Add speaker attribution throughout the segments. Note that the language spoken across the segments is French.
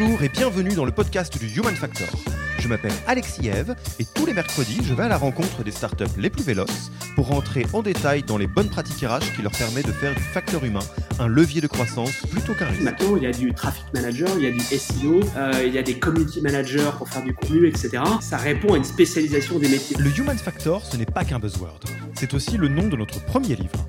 Speaker 1: Bonjour et bienvenue dans le podcast du Human Factor. Je m'appelle Alexis Eve et tous les mercredis, je vais à la rencontre des startups les plus véloces pour rentrer en détail dans les bonnes pratiques RH qui leur permettent de faire du facteur humain un levier de croissance plutôt qu'un risque.
Speaker 2: Maintenant, il y a du traffic manager, il y a du SEO, euh, il y a des community managers pour faire du contenu, etc. Ça répond à une spécialisation des métiers.
Speaker 1: Le Human Factor, ce n'est pas qu'un buzzword. C'est aussi le nom de notre premier livre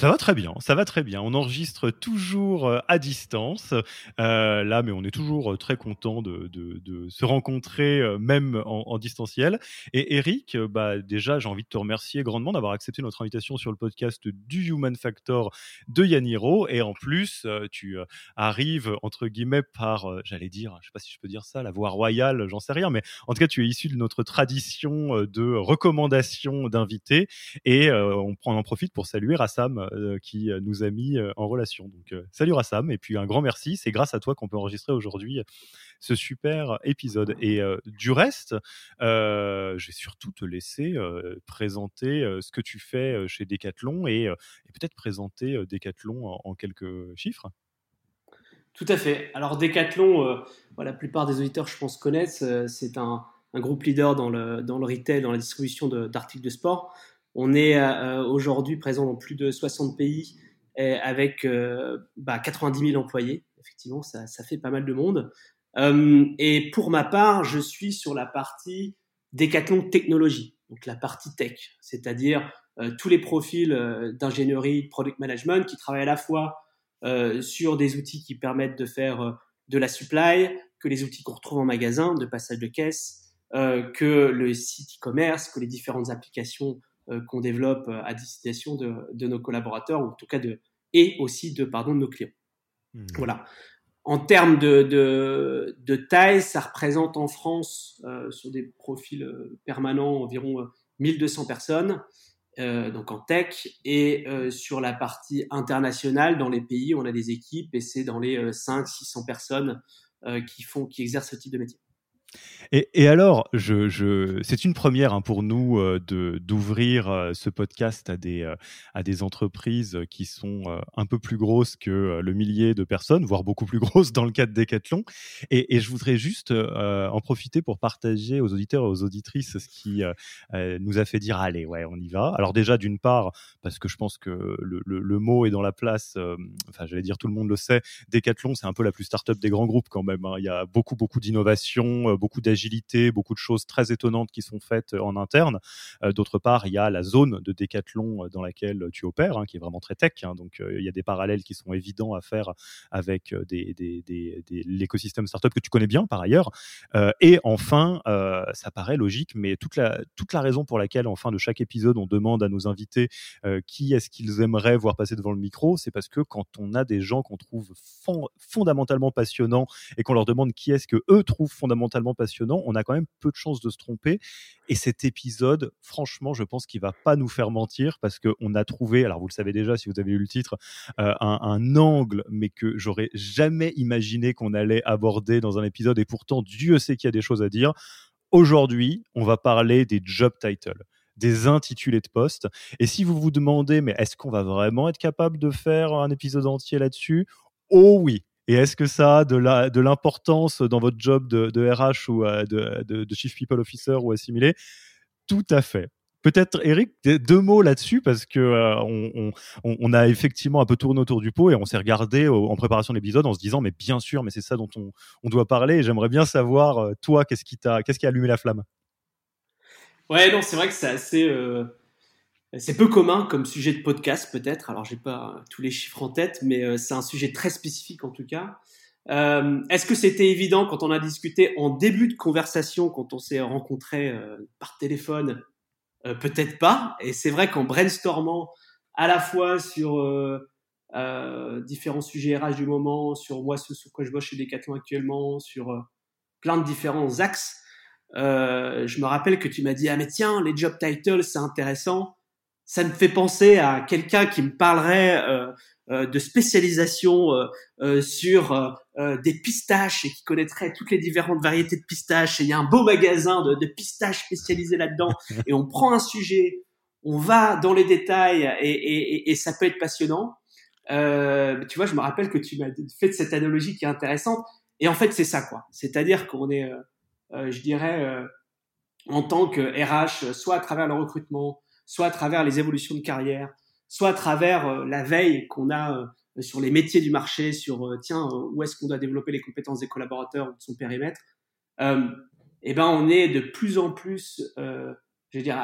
Speaker 1: Ça va très bien, ça va très bien. On enregistre toujours euh, à distance, euh, là, mais on est toujours euh, très content de, se rencontrer, même en, distanciel. Et Eric, bah, déjà, j'ai envie de te remercier grandement d'avoir accepté notre invitation sur le podcast du Human Factor de Yaniro. Et en plus, tu arrives, entre guillemets, par, j'allais dire, je sais pas si je peux dire ça, la voie royale, j'en sais rien, mais en tout cas, tu es issu de notre tradition de recommandation d'invités. Et on, on en profite pour saluer Rassam euh, qui euh, nous a mis euh, en relation. Donc, salut Rassam, et puis un grand merci. C'est grâce à toi qu'on peut enregistrer aujourd'hui ce super épisode. Et du reste, je vais surtout te laisser présenter ce que tu fais chez Decathlon et, peut-être présenter Decathlon en, quelques chiffres.
Speaker 2: Tout à fait. Alors Decathlon, la plupart des auditeurs, je pense, connaissent. c'est un, groupe leader dans le, dans le retail, dans la distribution d'articles de, sport. On est euh, aujourd'hui présent dans plus de 60 pays avec euh, bah, 90 000 employés. Effectivement, ça, fait pas mal de monde. Euh, et pour ma part, je suis sur la partie décathlon technologie, donc la partie tech, c'est-à-dire tous les profils d'ingénierie, de product management qui travaillent à la fois sur des outils qui permettent de faire de la supply, que les outils qu'on retrouve en magasin, de passage de caisse, que le site e-commerce, que les différentes applications euh, qu'on développe euh, à destination de, nos collaborateurs, ou en tout cas de, et aussi de, pardon, de nos clients. Mmh. Voilà. En termes de, de, taille, ça représente en France, euh, sur des profils permanents, environ 1200 personnes, donc en tech, et sur la partie internationale, dans les pays, on a des équipes, et c'est dans les 500-600 personnes qui, font, qui exercent ce type de métier.
Speaker 1: Et, alors, c'est une première hein, pour nous euh, d'ouvrir euh, ce podcast à des, euh, à des entreprises qui sont un peu plus grosses que le millier de personnes, voire beaucoup plus grosses dans le cas de Decathlon. Et, je voudrais juste en profiter pour partager aux auditeurs et aux auditrices ce qui nous a fait dire allez, ouais, on y va. Alors déjà, d'une part, parce que je pense que le, mot est dans la place, enfin, j'allais dire tout le monde le sait, Decathlon, c'est un peu la plus start-up des grands groupes quand même. Hein. Il y a beaucoup, beaucoup d'innovation, beaucoup d'agilité agilité, beaucoup de choses très étonnantes qui sont faites euh, en interne. Euh, d'autre part, il y a la zone de décathlon euh, dans laquelle tu opères, hein, qui est vraiment très tech. Hein. donc, il y a des parallèles qui sont évidents à faire avec des, l'écosystème startup que tu connais bien par ailleurs. et enfin, ça paraît logique, mais toute la, toute la raison pour laquelle, en fin de chaque épisode, on demande à nos invités qui est-ce qu'ils aimeraient voir passer devant le micro, c'est parce que quand on a des gens qu'on trouve fondamentalement passionnants et qu'on leur demande qui est-ce que eux trouvent fondamentalement passionnant, on a quand même peu de chances de se tromper. Et cet épisode, franchement, je pense qu'il va pas nous faire mentir parce qu'on a trouvé, alors vous le savez déjà si vous avez lu le titre, euh, un, angle, mais que j'aurais jamais imaginé qu'on allait aborder dans un épisode. Et pourtant, Dieu sait qu'il y a des choses à dire. Aujourd'hui, on va parler des job titles des intitulés de poste. Et si vous vous demandez, mais est-ce qu'on va vraiment être capable de faire un épisode entier là-dessus? Oh oui. Et est-ce que ça a de l'importance dans votre job de, RH ou de, de, Chief People Officer ou assimilé? Tout à fait. Peut-être, Eric, deux mots là-dessus, parce que euh, on, a effectivement un peu tourné autour du pot et on s'est regardé en préparation de l'épisode en se disant, mais bien sûr, mais c'est ça dont on, doit parler. Et j'aimerais bien savoir, euh, toi, qu'est-ce qui t'a, qu'est-ce qui a allumé la flamme?
Speaker 2: Ouais, non, c'est vrai que c'est assez, euh, c'est peu commun comme sujet de podcast peut-être. Alors, j'ai pas tous les chiffres en tête, mais c'est un sujet très spécifique en tout cas. Est-ce que c'était évident quand on a discuté en début de conversation, quand on s'est rencontré par téléphone? Euh, peut-être pas. Et c'est vrai qu'en brainstormant à la fois sur euh, euh, différents sujets RH du moment, sur moi ce sur quoi je bosse chez Decathlon actuellement, sur euh, plein de différents axes, je me rappelle que tu m'as dit ah mais tiens les job titles c'est intéressant. Ça me fait penser à quelqu'un qui me parlerait euh, de spécialisation euh, euh, sur des pistaches et qui connaîtrait toutes les différentes variétés de pistaches. Et il y a un beau magasin de, de pistaches spécialisés là-dedans. et on prend un sujet, on va dans les détails et, et, et ça peut être passionnant. Euh, tu vois, je me rappelle que tu m'as fait cette analogie qui est intéressante. Et en fait, c'est ça, quoi. C'est-à-dire qu'on est, euh, je dirais, en tant que RH, soit à travers le recrutement, soit à travers les évolutions de carrière, soit à travers euh, la veille qu'on a euh, sur les métiers du marché, sur euh, tiens où est-ce qu'on doit développer les compétences des collaborateurs ou de son périmètre. eh ben on est de plus en plus, je veux dire,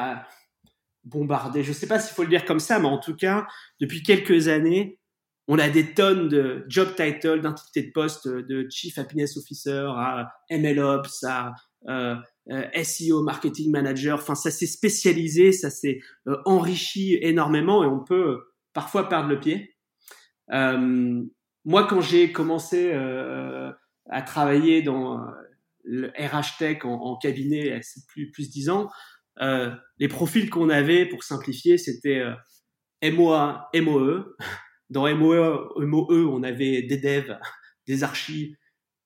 Speaker 2: bombardé. Je ne sais pas s'il faut le dire comme ça, mais en tout cas, depuis quelques années, on a des tonnes de job titles, d'identité de poste, de Chief Happiness Officer à MLOps, à SEO, marketing manager. Enfin, ça s'est spécialisé, ça s'est euh, enrichi énormément et on peut euh, parfois perdre le pied. moi, quand j'ai commencé à travailler dans le RH Tech en, cabinet, c'est plus plus dix ans, les profils qu'on avait, pour simplifier, c'était MOA, MOE. Dans MOE, MOE, on avait des devs, des archives,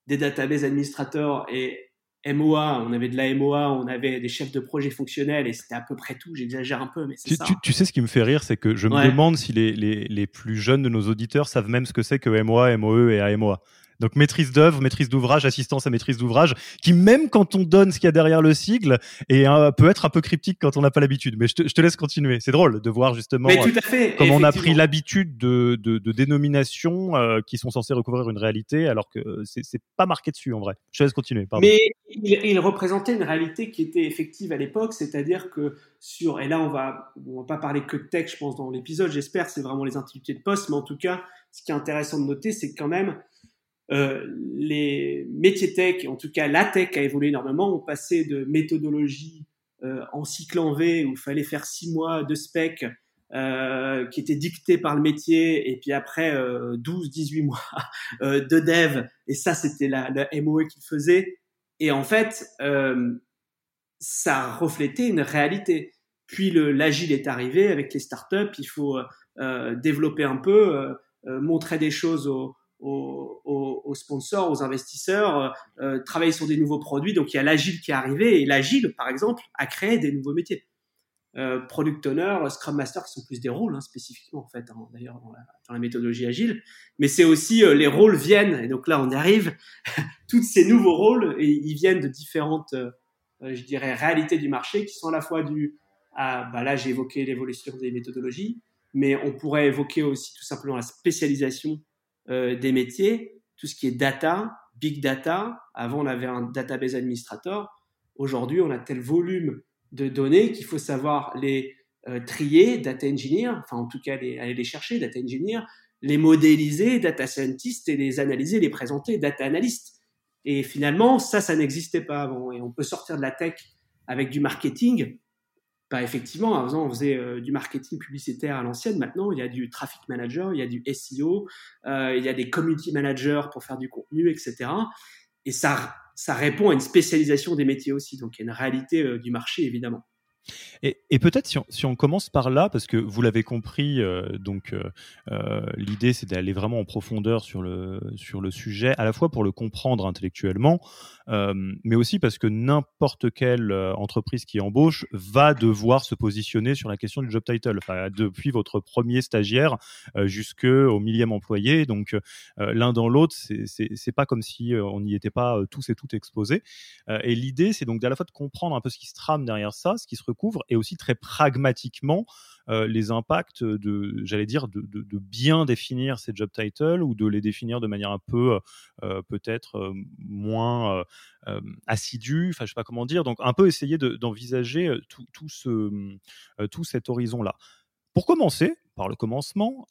Speaker 2: des database administrateurs et MOA, on avait de la MOA, on avait des chefs de projet fonctionnels et c'était à peu près tout. J'exagère un peu, mais c'est ça.
Speaker 1: Tu, sais ce qui me fait rire, c'est que je me demande si les, les, les, plus jeunes de nos auditeurs savent même ce que c'est que MOA, MOE et AMOA. Donc maîtrise d'œuvre, maîtrise d'ouvrage, assistance à maîtrise d'ouvrage, qui même quand on donne ce qu'il y a derrière le sigle, et peut être un peu cryptique quand on n'a pas l'habitude. Mais je te, laisse continuer. C'est drôle de voir justement comment on a pris l'habitude de, de, dénominations euh, qui sont censées recouvrir une réalité, alors que c'est pas marqué dessus en vrai. Je te laisse continuer.
Speaker 2: Mais il, représentait une réalité qui était effective à l'époque, c'est-à-dire que sur et là on va on va pas parler que de tech, je pense dans l'épisode. J'espère c'est vraiment les intitulés de poste, mais en tout cas, ce qui est intéressant de noter, c'est quand même euh, les métiers tech, en tout cas la tech a évolué énormément. On passait de méthodologie euh, en cycle en V où il fallait faire six mois de spec euh, qui était dicté par le métier et puis après 12, 18 mois de dev et ça c'était la MOE qu'il faisait. Et en fait, ça reflétait une réalité. Puis l'agile est arrivé avec les startups. Il faut développer un peu, montrer des choses aux, aux, sponsors, aux investisseurs, euh, euh, travailler sur des nouveaux produits. Donc il y a l'agile qui est arrivé et l'agile, par exemple, a créé des nouveaux métiers. Euh, product owner, Scrum Master, qui sont plus des rôles hein, spécifiquement en fait, hein, d'ailleurs dans, la, méthodologie agile. Mais c'est aussi les rôles viennent et donc là on y arrive. Toutes ces nouveaux rôles et ils viennent de différentes, je dirais, réalités du marché qui sont à la fois du à bah là j'ai évoqué l'évolution des méthodologies, mais on pourrait évoquer aussi tout simplement la spécialisation euh, des métiers, tout ce qui est data, big data. Avant, on avait un database administrator. Aujourd'hui, on a tel volume de données qu'il faut savoir les euh, trier, data engineer, enfin en tout cas aller les chercher, data engineer, les modéliser, data scientist, et les analyser, les présenter, data analyst. Et finalement, ça, ça n'existait pas avant. Et on peut sortir de la tech avec du marketing bah, effectivement, avant, on faisait euh, du marketing publicitaire à l'ancienne. Maintenant, il y a du traffic manager, il y a du SEO, euh, il y a des community managers pour faire du contenu, etc. Et ça, répond à une spécialisation des métiers aussi. Donc, il y a une réalité euh, du marché, évidemment.
Speaker 1: Et, peut-être si on, commence par là, parce que vous l'avez compris, euh, donc euh, euh, l'idée c'est d'aller vraiment en profondeur sur le, sur le sujet, à la fois pour le comprendre intellectuellement, mais aussi parce que n'importe quelle entreprise qui embauche va devoir se positionner sur la question du job title, depuis votre premier stagiaire jusqu'au millième employé. Donc l'un dans l'autre, c'est pas comme si on n'y était pas tous et toutes exposés. et l'idée c'est donc à la fois de comprendre un peu ce qui se trame derrière ça, ce qui se recouvre, et aussi très pragmatiquement euh, les impacts de, j'allais dire, de, bien définir ces job titles ou de les définir de manière un peu euh, peut-être euh, moins assidue, enfin je sais pas comment dire, donc un peu essayer d'envisager tout, tout, ce, tout cet horizon-là. Pour commencer, par le commencement,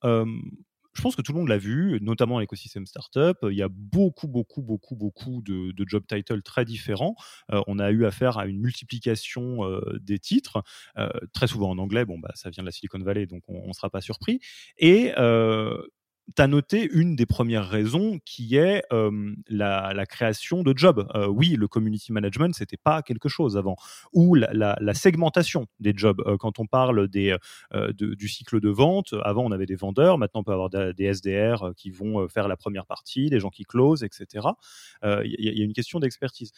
Speaker 1: je pense que tout le monde l'a vu, notamment l'écosystème startup. Il y a beaucoup, beaucoup, beaucoup, beaucoup de, job titles très différents. Euh, on a eu affaire à une multiplication euh, des titres, euh, très souvent en anglais. Bon, bah, ça vient de la Silicon Valley, donc on ne sera pas surpris. Et tu as noté une des premières raisons qui est la, création de jobs. oui, le community management, c'était pas quelque chose avant. Ou la, segmentation des jobs. quand on parle des, du cycle de vente, avant on avait des vendeurs, maintenant on peut avoir des SDR qui vont faire la première partie, des gens qui closent, etc. Il y, a une question d'expertise.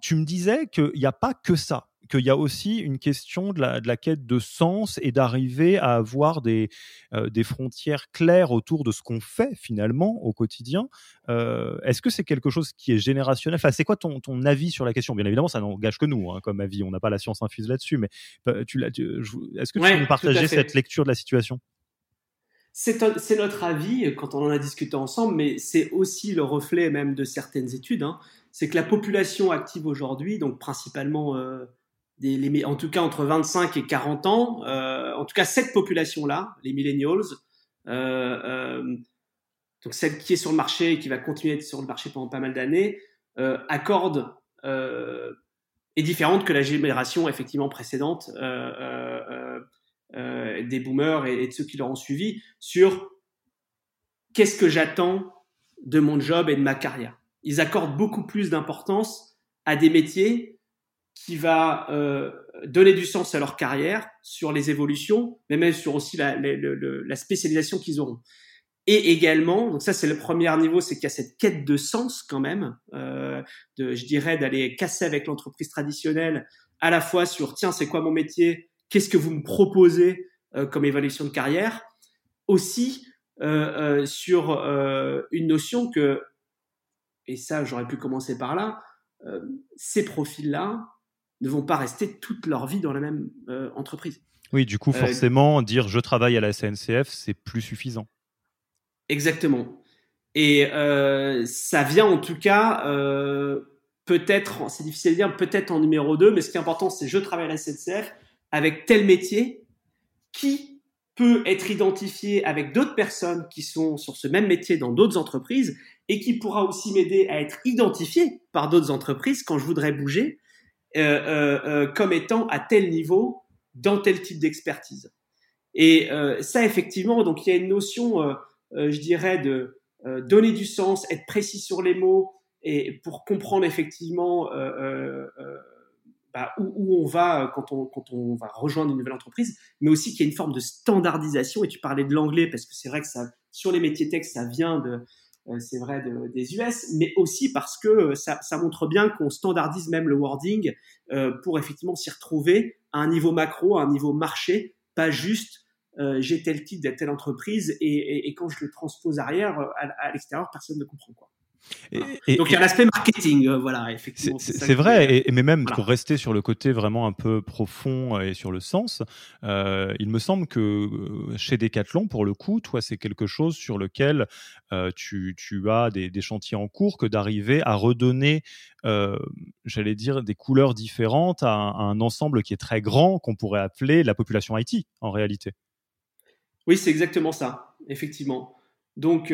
Speaker 1: Tu me disais qu'il n'y a pas que ça qu'il y a aussi une question de la, quête de sens et d'arriver à avoir des, euh, des frontières claires autour de ce qu'on fait finalement au quotidien. Euh, est-ce que c'est quelque chose qui est générationnel? Enfin, C'est quoi ton, ton, avis sur la question? Bien évidemment, ça n'engage que nous hein, comme avis. On n'a pas la science infuse là-dessus, mais euh, tu, est-ce que tu peux nous partager cette lecture de la situation?
Speaker 2: C'est notre avis quand on en a discuté ensemble, mais c'est aussi le reflet même de certaines études. Hein. C'est que la population active aujourd'hui, donc principalement en tout cas entre 25 et 40 ans, euh, en tout cas cette population-là, les millennials, euh, euh, donc celle qui est sur le marché et qui va continuer à être sur le marché pendant pas mal d'années, accorde est différente que la génération effectivement précédente des boomers et, de ceux qui leur ont suivi sur qu'est-ce que j'attends de mon job et de ma carrière. Ils accordent beaucoup plus d'importance à des métiers qui va euh, donner du sens à leur carrière, sur les évolutions, mais même sur aussi la, spécialisation qu'ils auront. Et également, donc ça c'est le premier niveau, c'est qu'il y a cette quête de sens quand même, euh, de, je dirais d'aller casser avec l'entreprise traditionnelle, à la fois sur tiens c'est quoi mon métier, qu'est-ce que vous me proposez euh, comme évolution de carrière, aussi euh, euh sur euh, une notion que, et ça j'aurais pu commencer par là, ces profils-là, ne vont pas rester toute leur vie dans la même euh, entreprise.
Speaker 1: Oui, du coup, euh, forcément, dire je travaille à la SNCF, c'est plus suffisant.
Speaker 2: Exactement. Et euh, ça vient en tout cas, peut-être, c'est difficile à dire, peut-être en numéro 2, mais ce qui est important, c'est je travaille à la SNCF avec tel métier qui peut être identifié avec d'autres personnes qui sont sur ce même métier dans d'autres entreprises et qui pourra aussi m'aider à être identifié par d'autres entreprises quand je voudrais bouger comme étant à tel niveau dans tel type d'expertise. Et ça, effectivement, donc il y a une notion, je dirais, de donner du sens, être précis sur les mots, et pour comprendre effectivement bah, où, on va quand on, va rejoindre une nouvelle entreprise, mais aussi qu'il y a une forme de standardisation. Et tu parlais de l'anglais parce que c'est vrai que sur les métiers tech, ça vient de, euh, c'est vrai des US, mais aussi parce que euh, ça, montre bien qu'on standardise même le wording euh, pour effectivement s'y retrouver à un niveau macro, à un niveau marché, pas juste j'ai tel titre de telle entreprise et, quand je le transpose arrière à l'extérieur, personne ne comprend quoi. Et, Donc il y a l'aspect marketing, euh, voilà, effectivement.
Speaker 1: C'est vrai, et, mais même pour rester sur le côté vraiment un peu profond et sur le sens, euh, il me semble que euh, chez Decathlon, pour le coup, toi, c'est quelque chose sur lequel tu, tu, as des, des, chantiers en cours que d'arriver à redonner, j'allais dire, des couleurs différentes à un, à un ensemble qui est très grand, qu'on pourrait appeler la population IT, en réalité.
Speaker 2: Oui, c'est exactement ça, effectivement. Donc,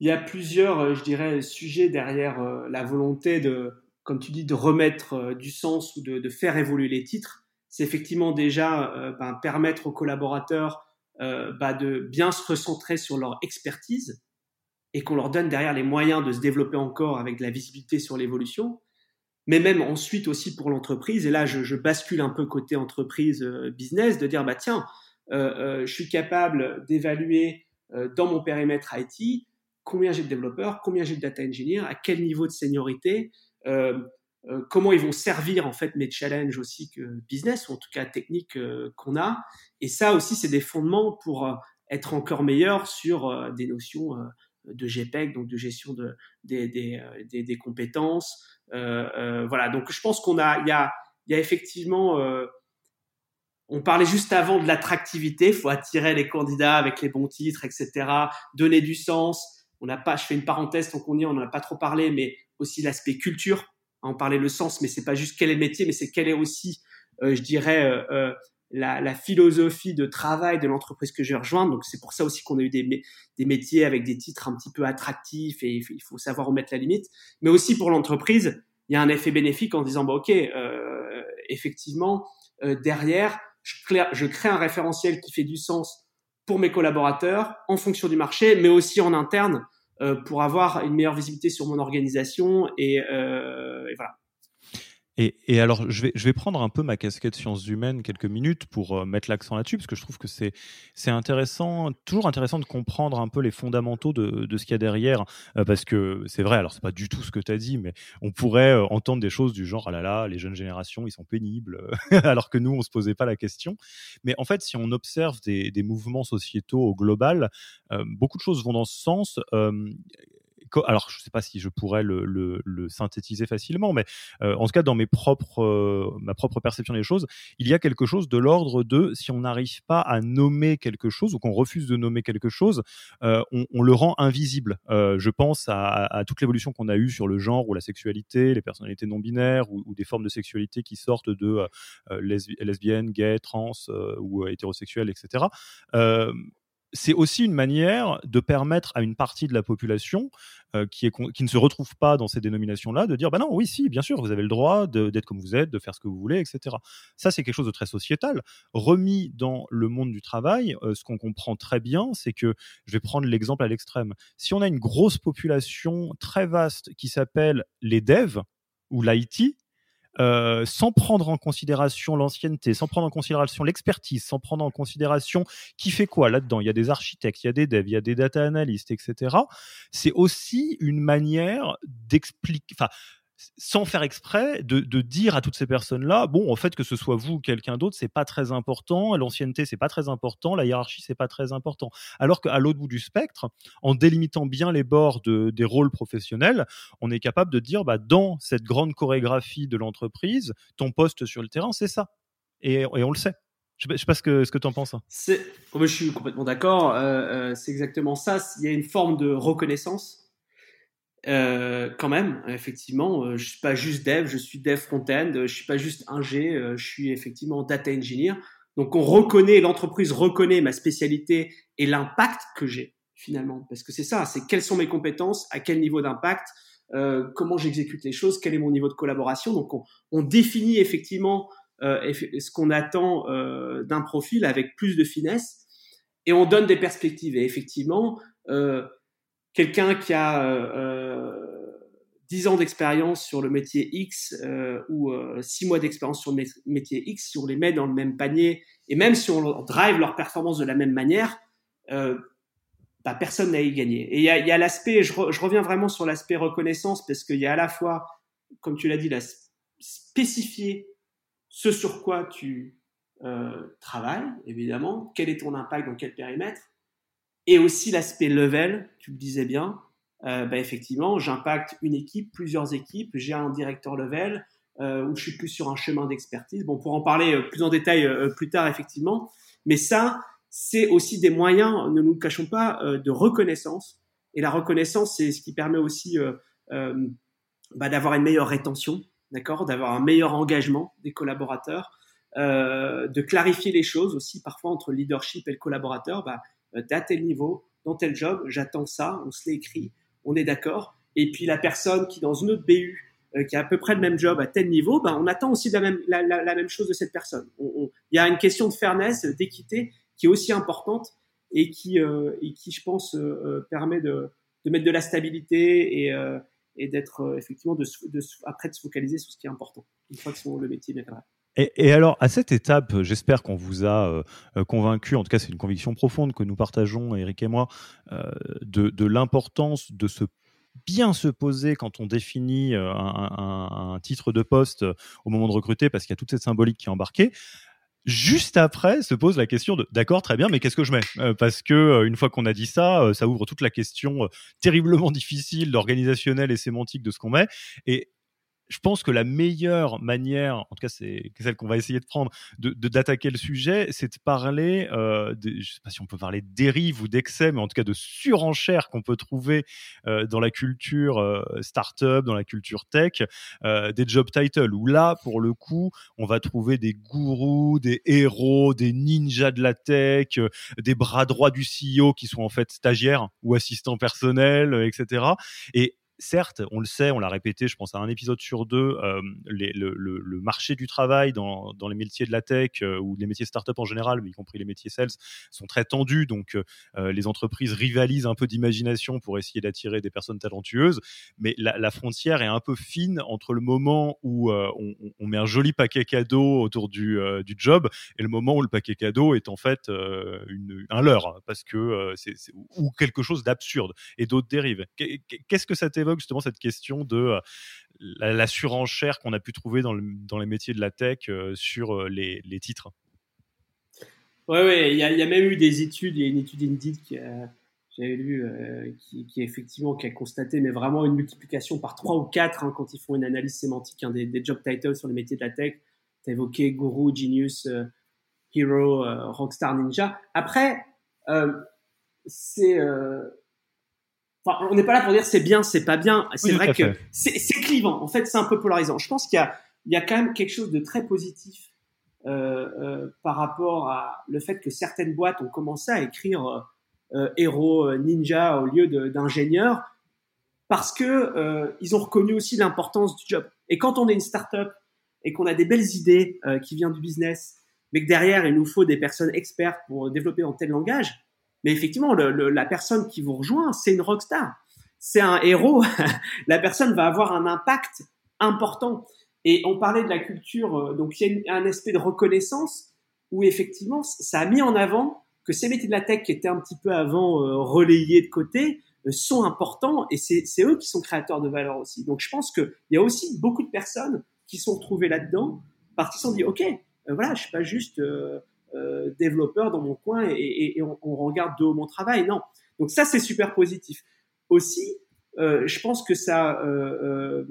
Speaker 2: il y a plusieurs, euh, je dirais, sujets derrière euh, la volonté de, comme tu dis, de remettre euh, du sens ou de, faire évoluer les titres. C'est effectivement déjà ben, permettre aux collaborateurs bah, de bien se recentrer sur leur expertise et qu'on leur donne derrière les moyens de se développer encore avec de la visibilité sur l'évolution. mais même ensuite aussi pour l'entreprise. Et là, je, je, bascule un peu côté entreprise business, de dire bah tiens, je suis capable d'évaluer dans mon périmètre IT combien j'ai de développeurs, combien j'ai de data engineers, à quel niveau de seniorité, euh, euh, comment ils vont servir en fait mes challenges aussi que business ou en tout cas techniques euh, qu'on a. Et ça aussi, c'est des fondements pour être encore meilleur sur des notions de GPEC, donc de gestion de, des, des, compétences. voilà, donc je pense qu'on a, il y a, y a effectivement on parlait juste avant de l'attractivité, faut attirer les candidats avec les bons titres, etc., donner du sens, on n'a pas, je fais une parenthèse tant qu'on y est, on n'en a pas trop parlé, mais aussi l'aspect culture. On parlait le sens, mais c'est pas juste quel est le métier, mais c'est quelle est aussi, euh, je dirais, euh, euh, la, philosophie de travail de l'entreprise que je vais rejoindre. Donc c'est pour ça aussi qu'on a eu des, des métiers avec des titres un petit peu attractifs et il faut savoir où mettre la limite. Mais aussi pour l'entreprise, il y a un effet bénéfique en disant, bah, ok, effectivement, derrière, je crée un référentiel qui fait du sens pour mes collaborateurs en fonction du marché, mais aussi en interne euh, pour avoir une meilleure visibilité sur mon organisation et, euh, et voilà.
Speaker 1: Et, alors, je vais, je vais prendre un peu ma casquette sciences humaines quelques minutes pour euh, mettre l'accent là-dessus, parce que je trouve que c'est, c'est intéressant, toujours intéressant de comprendre un peu les fondamentaux de, de ce qu'il y a derrière, euh, parce que c'est vrai, alors c'est pas du tout ce que tu as dit, mais on pourrait euh, entendre des choses du genre, ah là là, les jeunes générations, ils sont pénibles, alors que nous, on se posait pas la question. Mais en fait, si on observe des, des mouvements sociétaux au global, beaucoup de choses vont dans ce sens alors je ne sais pas si je pourrais le, synthétiser facilement, mais euh, en tout cas dans euh, ma propre perception des choses, il y a quelque chose de l'ordre de si on n'arrive pas à nommer quelque chose ou qu'on refuse de nommer quelque chose, euh, on, le rend invisible. je pense à, toute l'évolution qu'on a eue sur le genre ou la sexualité, les personnalités non binaires ou, des formes de sexualité qui sortent de lesbiennes, gays, trans ou hétérosexuels, etc c'est aussi une manière de permettre à une partie de la population euh, qui, ne se retrouve pas dans ces dénominations-là de dire bah non, oui, si, bien sûr, vous avez le droit d'être comme vous êtes, de faire ce que vous voulez, etc. Ça, c'est quelque chose de très sociétal. Remis dans le monde du travail, euh, ce qu'on comprend très bien, c'est que, je vais prendre l'exemple à l'extrême, si on a une grosse population très vaste qui s'appelle les devs ou l'IT, euh, sans prendre en considération l'ancienneté, sans prendre en considération l'expertise, sans prendre en considération qui fait quoi là-dedans. Il y a des architectes, il y a des devs, il y a des data analystes, etc. C'est aussi une manière d'expliquer, enfin, sans faire exprès, de, dire à toutes ces personnes-là, bon, en fait, que ce soit vous ou quelqu'un d'autre, c'est pas très important, l'ancienneté, c'est pas très important, la hiérarchie, c'est pas très important. Alors qu'à l'autre bout du spectre, en délimitant bien les bords des rôles professionnels, on est capable de dire, bah, dans cette grande chorégraphie de l'entreprise, ton poste sur le terrain, c'est ça. Et, on le sait. Je ne sais pas ce que, ce que tu en penses.
Speaker 2: Oh, je suis complètement d'accord. Euh, euh, c'est exactement ça. Il y a une forme de reconnaissance euh, quand même, effectivement, euh, je suis pas juste dev, je suis dev front-end, je suis pas juste ingé, euh, je suis effectivement data engineer. Donc on reconnaît, l'entreprise reconnaît ma spécialité et l'impact que j'ai finalement, parce que c'est ça, c'est quelles sont mes compétences, à quel niveau d'impact, euh, comment j'exécute les choses, quel est mon niveau de collaboration. Donc on, on définit effectivement euh, ce qu'on attend d'un profil avec plus de finesse et on donne des perspectives. Et effectivement, quelqu'un qui a euh, 10 euh, ans d'expérience sur le métier X euh, ou euh, 6 mois d'expérience sur le métier X, si on les met dans le même panier et même si on drive leur performance de la même manière, euh, bah, personne n'a y gagné. Et il y a, l'aspect, je, reviens vraiment sur l'aspect reconnaissance parce qu'il y a à la fois, comme tu l'as dit, la spécifier ce sur quoi tu travailles, évidemment, quel est ton impact dans quel périmètre, et aussi l'aspect level, tu le disais bien, euh, bah, effectivement, j'impacte une équipe, plusieurs équipes, j'ai un directeur level, euh, où je suis plus sur un chemin d'expertise. Bon, pour en parler euh, plus en détail euh, plus tard, effectivement. Mais ça, c'est aussi des moyens, ne nous le cachons pas, de reconnaissance. Et la reconnaissance, c'est ce qui permet aussi bah, d'avoir une meilleure rétention, d'accord, d'avoir un meilleur engagement des collaborateurs, de clarifier les choses aussi parfois entre le leadership et le collaborateur. Bah, euh, à tel niveau, dans tel job, j'attends ça, on se l'écrit, on est d'accord. Et puis la personne qui dans une autre BU, euh, qui a à peu près le même job à tel niveau, ben, on attend aussi la même, la, même chose de cette personne. Il y a une question de fairness, d'équité qui est aussi importante et qui, euh, et qui je pense, permet de, de, mettre de la stabilité et, et d'être effectivement de, après de se focaliser sur ce qui est important une fois que le métier est bien
Speaker 1: Et, alors, à cette étape, j'espère qu'on vous a convaincu, en tout cas c'est une conviction profonde que nous partageons, Eric et moi, de, de l'importance de bien se poser quand on définit un, titre de poste au moment de recruter, parce qu'il y a toute cette symbolique qui est embarquée. Juste après, se pose la question de d'accord, très bien, mais qu'est-ce que je mets? Parce que une fois qu'on a dit ça, ça ouvre toute la question terriblement difficile d'organisationnel et sémantique de ce qu'on met. Et je pense que la meilleure manière, en tout cas c'est celle qu'on va essayer de prendre, de d'attaquer le sujet, c'est de parler, euh, de, je sais pas si on peut parler de dérive ou d'excès, mais en tout cas de surenchère qu'on peut trouver euh, dans la culture euh, startup, dans la culture tech, euh, des job titles, où là, pour le coup, on va trouver des gourous, des héros, des ninjas de la tech, euh, des bras droits du CEO qui sont en fait stagiaires ou assistants personnels, etc. Et certes, on le sait, on l'a répété, je pense à un épisode sur deux, euh, le, marché du travail dans, les métiers de la tech euh, ou les métiers start-up en général, y compris les métiers sales, sont très tendus. Donc, euh, les entreprises rivalisent un peu d'imagination pour essayer d'attirer des personnes talentueuses. Mais la, frontière est un peu fine entre le moment où on, met un joli paquet cadeau autour du, job et le moment où le paquet cadeau est en fait un leurre parce que c'est ou quelque chose d'absurde et d'autres dérives. Qu'est-ce que ça t'évoque justement cette question de euh, la, surenchère qu'on a pu trouver dans, les métiers de la tech euh, sur euh, les, titres.
Speaker 2: Oui, ouais, il y, a même eu des études, il y a une étude Indeed qui j'avais lu, qui, effectivement qui a constaté, mais vraiment une multiplication par 3 ou 4 hein, quand ils font une analyse sémantique hein, des, job titles sur les métiers de la tech. Tu as évoqué Guru, Genius, Hero, Rockstar, Ninja. Après, c'est on n'est pas là pour dire c'est bien, c'est pas bien. C'est vrai que c'est clivant. En fait, c'est un peu polarisant. Je pense qu'il y a, quand même quelque chose de très positif euh, euh, par rapport à le fait que certaines boîtes ont commencé à écrire euh, héros ninja au lieu d'ingénieurs parce que ils ont reconnu aussi l'importance du job. Et quand on est une start-up et qu'on a des belles idées qui viennent du business, mais que derrière il nous faut des personnes expertes pour développer en tel langage, mais effectivement, le, la personne qui vous rejoint, c'est une rockstar. C'est un héros. la personne va avoir un impact important. Et on parlait de la culture, euh, donc il y a un aspect de reconnaissance où effectivement, ça a mis en avant que ces métiers de la tech qui étaient un petit peu avant euh, relayés de côté euh, sont importants et c'est eux qui sont créateurs de valeur aussi. Donc je pense qu'il y a aussi beaucoup de personnes qui sont retrouvées là-dedans parce qu'ils se sont dit, OK, voilà, je suis pas juste euh, développeur dans mon coin et, on, regarde de haut mon travail. Non. Donc ça, c'est super positif. Aussi, euh, je pense que ça, euh,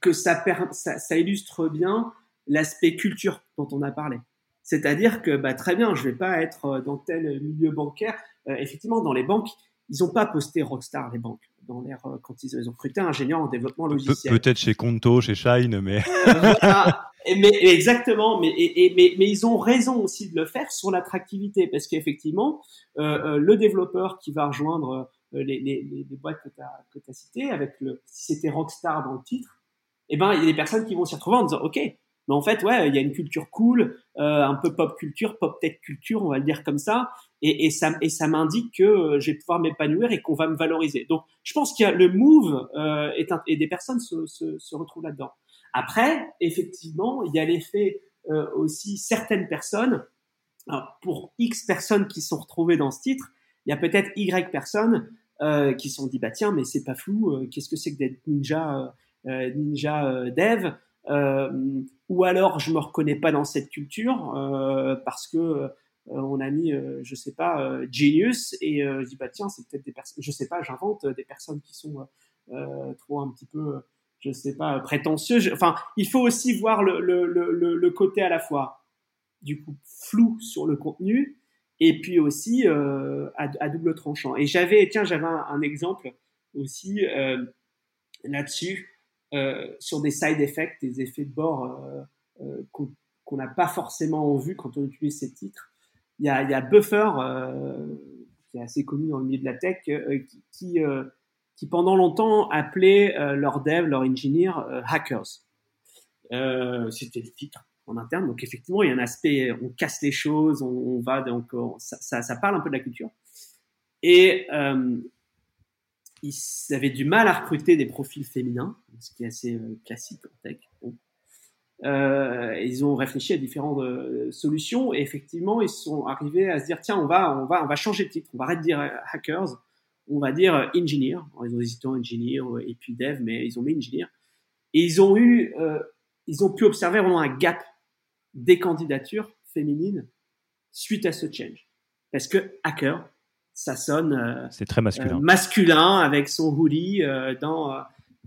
Speaker 2: que ça, ça, illustre bien l'aspect culture dont on a parlé. C'est-à-dire que bah, très bien, je vais pas être dans tel milieu bancaire. effectivement, dans les banques, ils n'ont pas posté Rockstar les banques dans l'air quand ils, ont recruté un ingénieur en développement logiciel.
Speaker 1: peut-être chez Conto, chez Shine, mais
Speaker 2: mais exactement, mais, et, mais, mais ils ont raison aussi de le faire sur l'attractivité, parce qu'effectivement, euh, euh, le développeur qui va rejoindre euh, les, les, les, boîtes que tu as, as citées, avec le, si c'était Rockstar dans le titre, eh ben, il y a des personnes qui vont s'y retrouver en disant, OK, mais en fait, ouais, il y a une culture cool, euh, un peu pop culture, pop tech culture, on va le dire comme ça, et, et ça, et ça m'indique que euh, je vais pouvoir m'épanouir et qu'on va me valoriser. Donc, je pense qu'il y a le move euh, et des personnes se, se, se retrouvent là-dedans. Après, effectivement, il y a l'effet euh, aussi certaines personnes, pour X personnes qui sont retrouvées dans ce titre, il y a peut-être Y personnes euh, qui se sont dit bah tiens mais c'est pas flou, euh, qu'est-ce que c'est que d'être ninja ninja dev ou alors je me reconnais pas dans cette culture parce que on a mis je sais pas genius et je dis bah tiens c'est peut-être des personnes je sais pas j'invente des personnes qui sont trop un petit peu je sais pas, prétentieux. Enfin, il faut aussi voir le, le, le, le, côté à la fois du coup flou sur le contenu et puis aussi euh, à, à, double tranchant. Et j'avais, tiens, j'avais un, exemple aussi euh, là-dessus euh, sur des side effects, des effets de bord euh, euh, qu'on n'a pas forcément vu quand on utilise ces titres. Il y a, il y a Buffer qui est assez connu dans le milieu de la tech qui, qui qui pendant longtemps appelaient euh, leurs devs, leurs engineers euh, hackers. Euh, C'était le titre en interne. Donc effectivement, il y a un aspect, on casse les choses, on, va donc ça, parle un peu de la culture. Et ils avaient du mal à recruter des profils féminins, ce qui est assez classique en tech. ils ont réfléchi à différentes solutions et effectivement ils sont arrivés à se dire tiens on va on va on va changer de titre, on va arrêter de dire hackers, on va dire engineer. ils ont hésité en engineer et puis dev, mais ils ont mis engineer. Et ils ont eu, ils ont pu observer vraiment un gap des candidatures féminines suite à ce change. Parce que hacker, ça sonne
Speaker 1: euh, c'est très masculin.
Speaker 2: Euh, masculin avec son hoodie euh, dans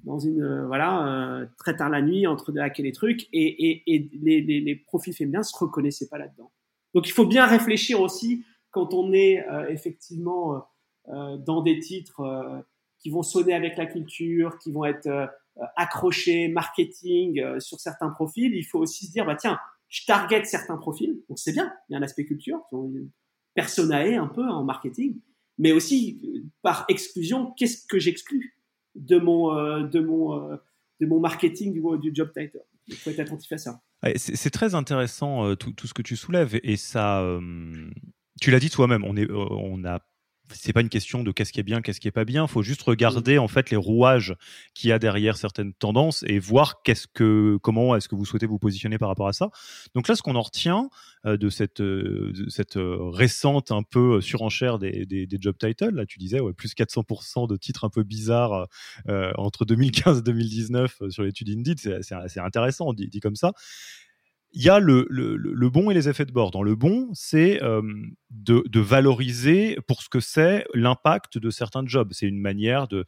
Speaker 2: dans une voilà très tard la nuit entre de hacker les trucs et, et, et les, les, les, profils féminins se reconnaissaient pas là-dedans. Donc il faut bien réfléchir aussi quand on est effectivement dans des titres qui vont sonner avec la culture, qui vont être accrochés, marketing sur certains profils. Il faut aussi se dire bah tiens je target certains profils, on sait bien, il y a un aspect culture, personae un peu en marketing, mais aussi par exclusion, qu'est-ce que j'exclus de mon euh, de mon euh, de mon marketing du, du job title? Il faut être attentif à ça.
Speaker 1: C'est très intéressant euh, tout, tout, ce que tu soulèves et ça, tu l'as dit toi-même, on est on a c'est pas une question de qu'est-ce qui est bien, qu'est-ce qui est pas bien. Il faut juste regarder en fait les rouages qu'il y a derrière certaines tendances et voir qu'est-ce que, comment est-ce que vous souhaitez vous positionner par rapport à ça. Donc là, ce qu'on en retient euh, de cette, euh, cette euh, récente un peu surenchère des, des, des, job titles, là tu disais ouais, plus 400% de titres un peu bizarres entre 2015 et 2019 sur l'étude Indeed, c'est intéressant dit, dit comme ça il y a le, bon et les effets de bord. Dans le bon, c'est euh, de, valoriser pour ce que c'est l'impact de certains jobs. C'est une manière de,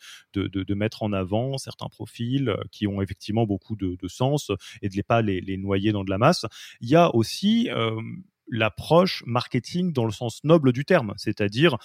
Speaker 1: mettre en avant certains profils euh, qui ont effectivement beaucoup de, sens et de ne pas les, noyer dans de la masse. Il y a aussi euh, l'approche marketing dans le sens noble du terme, c'est-à-dire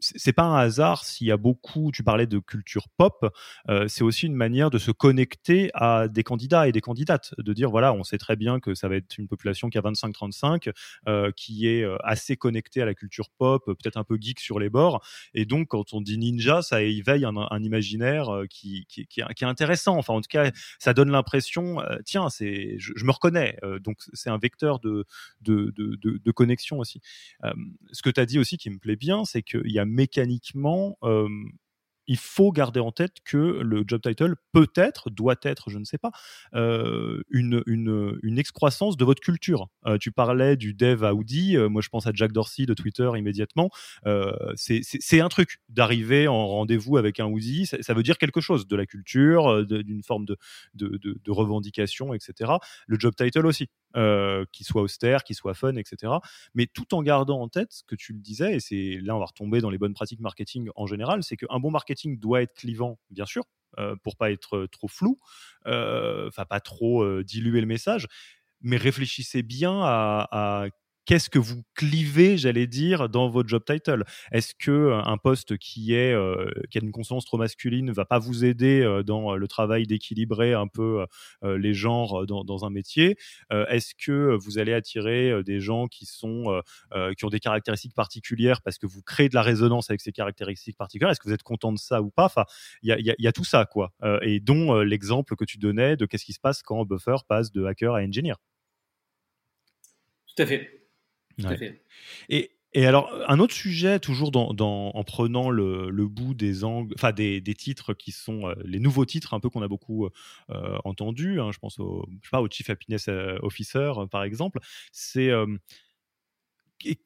Speaker 1: c'est pas un hasard s'il y a beaucoup, tu parlais de culture pop, euh, c'est aussi une manière de se connecter à des candidats et des candidates, de dire voilà, on sait très bien que ça va être une population qui a 25-35, euh, qui est euh, assez connectée à la culture pop, peut-être un peu geek sur les bords, et donc quand on dit ninja, ça éveille un, imaginaire qui, est, intéressant. Enfin, en tout cas, ça donne l'impression, tiens, c'est, je, me reconnais. donc c'est un vecteur de, de connexion aussi. ce que tu as dit aussi qui me plaît bien, c'est qu'il y a mécaniquement, il faut garder en tête que le job title peut-être, doit être, je ne sais pas, une, une, une, excroissance de votre culture. Euh, tu parlais du dev à Audi, euh, moi je pense à Jack Dorsey de Twitter immédiatement. Euh, c'est un truc d'arriver en rendez-vous avec un Audi, ça, veut dire quelque chose de la culture, d'une forme de, de, revendication, etc. Le job title aussi, euh, qui soit austère, qui soit fun, etc. Mais tout en gardant en tête ce que tu le disais, et c'est là on va retomber dans les bonnes pratiques marketing en général, c'est qu'un bon marketing doit être clivant, bien sûr, euh, pour pas être euh, trop flou, euh, enfin pas trop diluer le message, mais réfléchissez bien à, à qu'est-ce que vous clivez, j'allais dire, dans votre job title? Est-ce que euh, un poste qui est euh, qui a une conscience trop masculine va pas vous aider euh, dans le travail d'équilibrer un peu les genres dans, dans un métier? Est-ce que vous allez attirer des gens qui sont qui ont des caractéristiques particulières parce que vous créez de la résonance avec ces caractéristiques particulières? Est-ce que vous êtes content de ça ou pas? Enfin, il y a, y, y a, tout ça quoi. et dont l'exemple que tu donnais de qu'est-ce qui se passe quand Buffer passe de hacker à engineer.
Speaker 2: Tout à fait.
Speaker 1: Et, et alors, un autre sujet, toujours dans, dans en prenant le, le, bout des angles, enfin des, des, titres qui sont euh, les nouveaux titres, un peu qu'on a beaucoup euh, entendus. Hein, je pense au, je sais pas, au Chief Happiness euh, Officer, par exemple. C'est euh,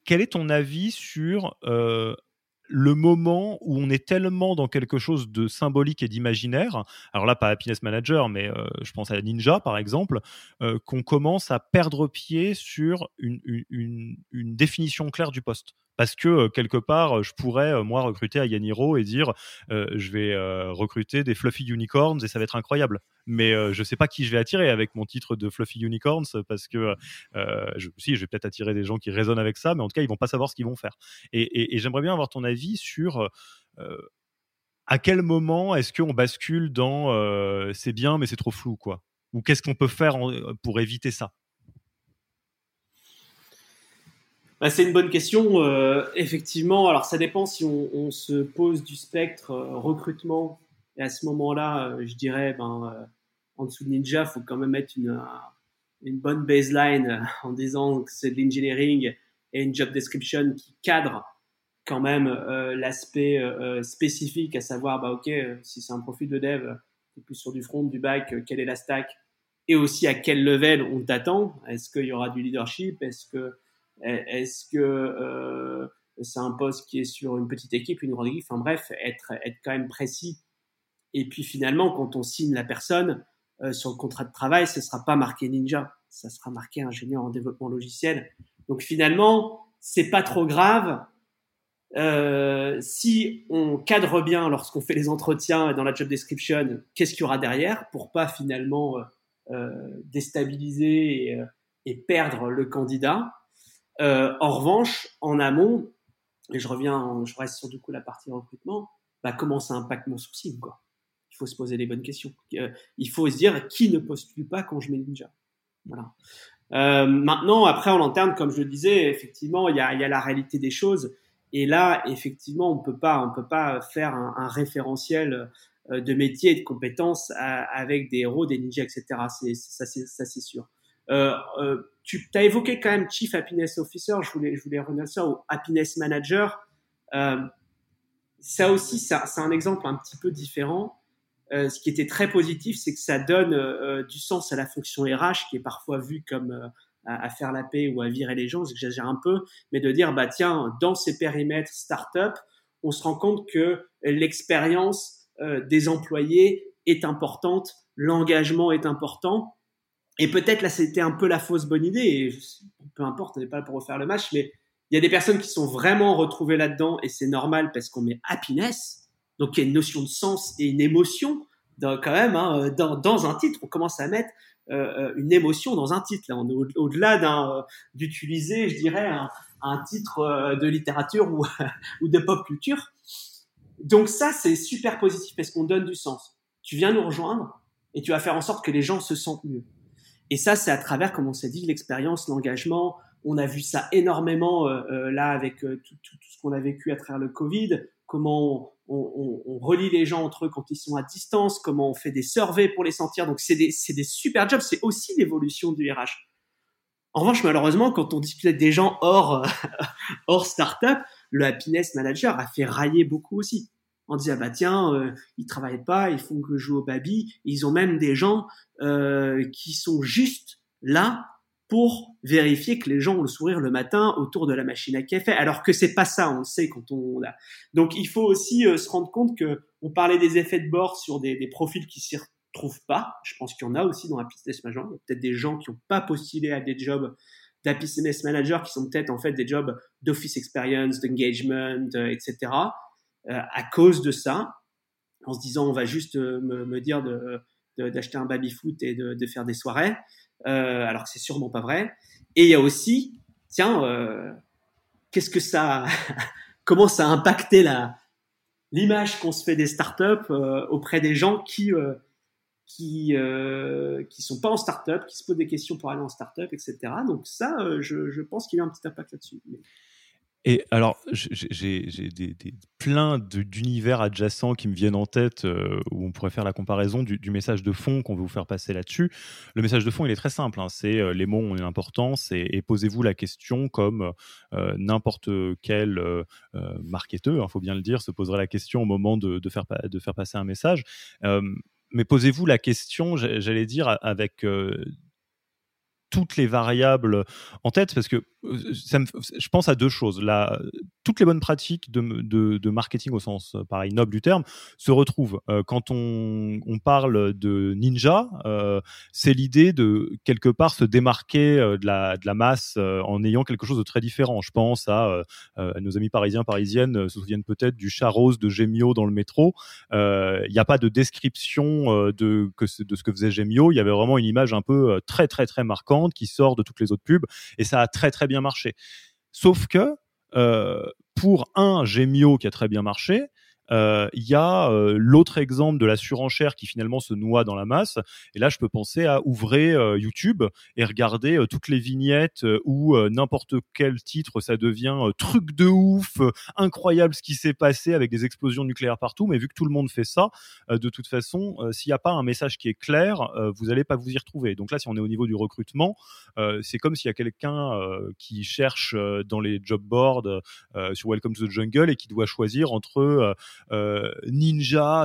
Speaker 1: quel est ton avis sur le moment où on est tellement dans quelque chose de symbolique et d'imaginaire, alors là pas Happiness Manager, mais euh, je pense à Ninja par exemple, euh, qu'on commence à perdre pied sur une, définition claire du poste parce que quelque part, je pourrais moi recruter à Yaniro et dire je vais recruter des fluffy unicorns et ça va être incroyable. Mais je sais pas qui je vais attirer avec mon titre de fluffy unicorns parce que je, si je vais peut-être attirer des gens qui résonnent avec ça, mais en tout cas ils vont pas savoir ce qu'ils vont faire. Et j'aimerais bien avoir ton avis sur à quel moment est-ce qu'on bascule dans c'est bien mais c'est trop flou quoi? Ou qu'est-ce qu'on peut faire pour éviter ça?
Speaker 2: Bah, c'est une bonne question. Euh, effectivement, alors ça dépend si on, on se pose du spectre euh, recrutement. Et à ce moment-là, euh, je dirais, ben, euh, en dessous de Ninja, faut quand même mettre une, une bonne baseline en disant que c'est de l'engineering et une job description qui cadre quand même l'aspect spécifique, à savoir, bah, ok, si c'est un profil de dev, c'est plus sur du front, du back, quelle est la stack, et aussi à quel level on t'attend? Est-ce qu'il y aura du leadership? Est-ce que, est-ce que c'est un poste qui est sur une petite équipe, une grande équipe? Enfin bref, être, être quand même précis. Et puis finalement, quand on signe la personne sur le contrat de travail, ce sera pas marqué Ninja, ça sera marqué ingénieur en développement logiciel. Donc finalement, c'est pas trop grave. Euh, si on cadre bien lorsqu'on fait les entretiens dans la job description, qu'est-ce qu'il y aura derrière pour pas finalement euh, euh déstabiliser et, euh, et, perdre le candidat? Euh, en revanche, en amont, et je reviens, je reste sur du coup la partie recrutement, bah, comment ça impacte mon sourcing quoi? Il faut se poser les bonnes questions. il faut se dire qui ne postule pas quand je mets Ninja. Voilà. Euh, maintenant, après, en interne, comme je le disais, effectivement, il y a, y a, la réalité des choses. Et là, effectivement, on peut pas, on peut pas faire un, un référentiel euh, de métier et de compétences avec des héros, des ninjas, etc. C'est, ça, c'est sûr. Euh, euh, tu as évoqué quand même Chief Happiness Officer, je voulais, je voulais revenir ou Happiness Manager. Euh, ça aussi, c'est un exemple un petit peu différent. Ce qui était très positif, c'est que ça donne du sens à la fonction RH, qui est parfois vue comme à, faire la paix ou à virer les gens, j'exagère un peu, mais de dire, bah tiens, dans ces périmètres start-up, on se rend compte que l'expérience des employés est importante, l'engagement est important, et peut-être là, c'était un peu la fausse bonne idée, et peu importe, on n'est pas là pour refaire le match, mais il y a des personnes qui sont vraiment retrouvées là-dedans, et c'est normal parce qu'on met happiness, donc il y a une notion de sens et une émotion dans, quand même hein, dans, dans, un titre. On commence à mettre euh, euh une émotion dans un titre. Là, on est au-delà d'un euh, d'utiliser, je dirais, un, un titre euh, de littérature ou, ou de pop culture. Donc ça, c'est super positif parce qu'on donne du sens. Tu viens nous rejoindre et tu vas faire en sorte que les gens se sentent mieux. Et ça, c'est à travers, comme on s'est dit, l'expérience, l'engagement. On a vu ça énormément euh, là avec tout, tout, ce qu'on a vécu à travers le Covid comment on, relie les gens entre eux quand ils sont à distance, comment on fait des surveys pour les sentir. Donc c'est des, super jobs, c'est aussi l'évolution du RH. En revanche, malheureusement, quand on discute des gens hors, hors startup, le happiness manager a fait railler beaucoup aussi. On dit ah bah tiens, euh, ils travaillent pas, ils font que jouer au baby. Ils ont même des gens euh, qui sont juste là pour vérifier que les gens ont le sourire le matin autour de la machine à café, alors que c'est pas ça, on le sait quand on a. Donc il faut aussi euh, se rendre compte que on parlait des effets de bord sur des, profils qui s'y retrouvent pas. Je pense qu'il y en a aussi dans la business manager. Il y a peut-être des gens qui n'ont pas postulé à des jobs d'happiness manager qui sont peut-être en fait des jobs d'office experience, d'engagement, euh, etc. Euh, à cause de ça, en se disant on va juste me, me, dire de d'acheter un baby foot et de, de faire des soirées. Euh, alors que c'est sûrement pas vrai. Et il y a aussi, tiens, euh, qu'est-ce que ça, comment ça a impacté la l'image qu'on se fait des startups euh, auprès des gens qui euh, qui euh, qui sont pas en startup, qui se posent des questions pour aller en startup, etc. Donc ça, je pense qu'il y a un petit impact là-dessus.
Speaker 1: Et alors, j'ai des, des, plein d'univers adjacents qui me viennent en tête euh, où on pourrait faire la comparaison du, message de fond qu'on veut vous faire passer là-dessus. Le message de fond, il est très simple. Hein, c'est euh, les mots ont une importance et, posez-vous la question comme euh, n'importe quel marketeur, il hein, faut bien le dire, se poserait la question au moment de, de faire, de faire passer un message. mais posez-vous la question, j'allais dire, avec toutes les variables en tête parce que je pense à deux choses. Toutes les bonnes pratiques de, marketing au sens euh, pareil noble du terme se retrouvent euh, quand on, parle de ninja. Euh, c'est l'idée de quelque part se démarquer de, la, masse en ayant quelque chose de très différent. Je pense à, nos amis parisiens parisiennes se souviennent peut-être du chat rose de Gemio dans le métro. Il n'y a pas de description de, de ce que faisait Gemio. Il y avait vraiment une image un peu très très très marquante qui sort de toutes les autres pubs et ça a très très bien marché. Sauf que euh, pour un Gemio qui a très bien marché, euh, il y a euh, l'autre exemple de la surenchère qui finalement se noie dans la masse. Et là, je peux penser à ouvrir euh, YouTube et regarder toutes les vignettes où n'importe quel titre, ça devient truc de ouf, incroyable ce qui s'est passé avec des explosions nucléaires partout. Mais vu que tout le monde fait ça, de toute façon, s'il n'y a pas un message qui est clair, vous n'allez pas vous y retrouver. Donc là, si on est au niveau du recrutement, c'est comme s'il y a quelqu'un qui cherche dans les job boards sur Welcome to the Jungle et qui doit choisir entre euh, ninja,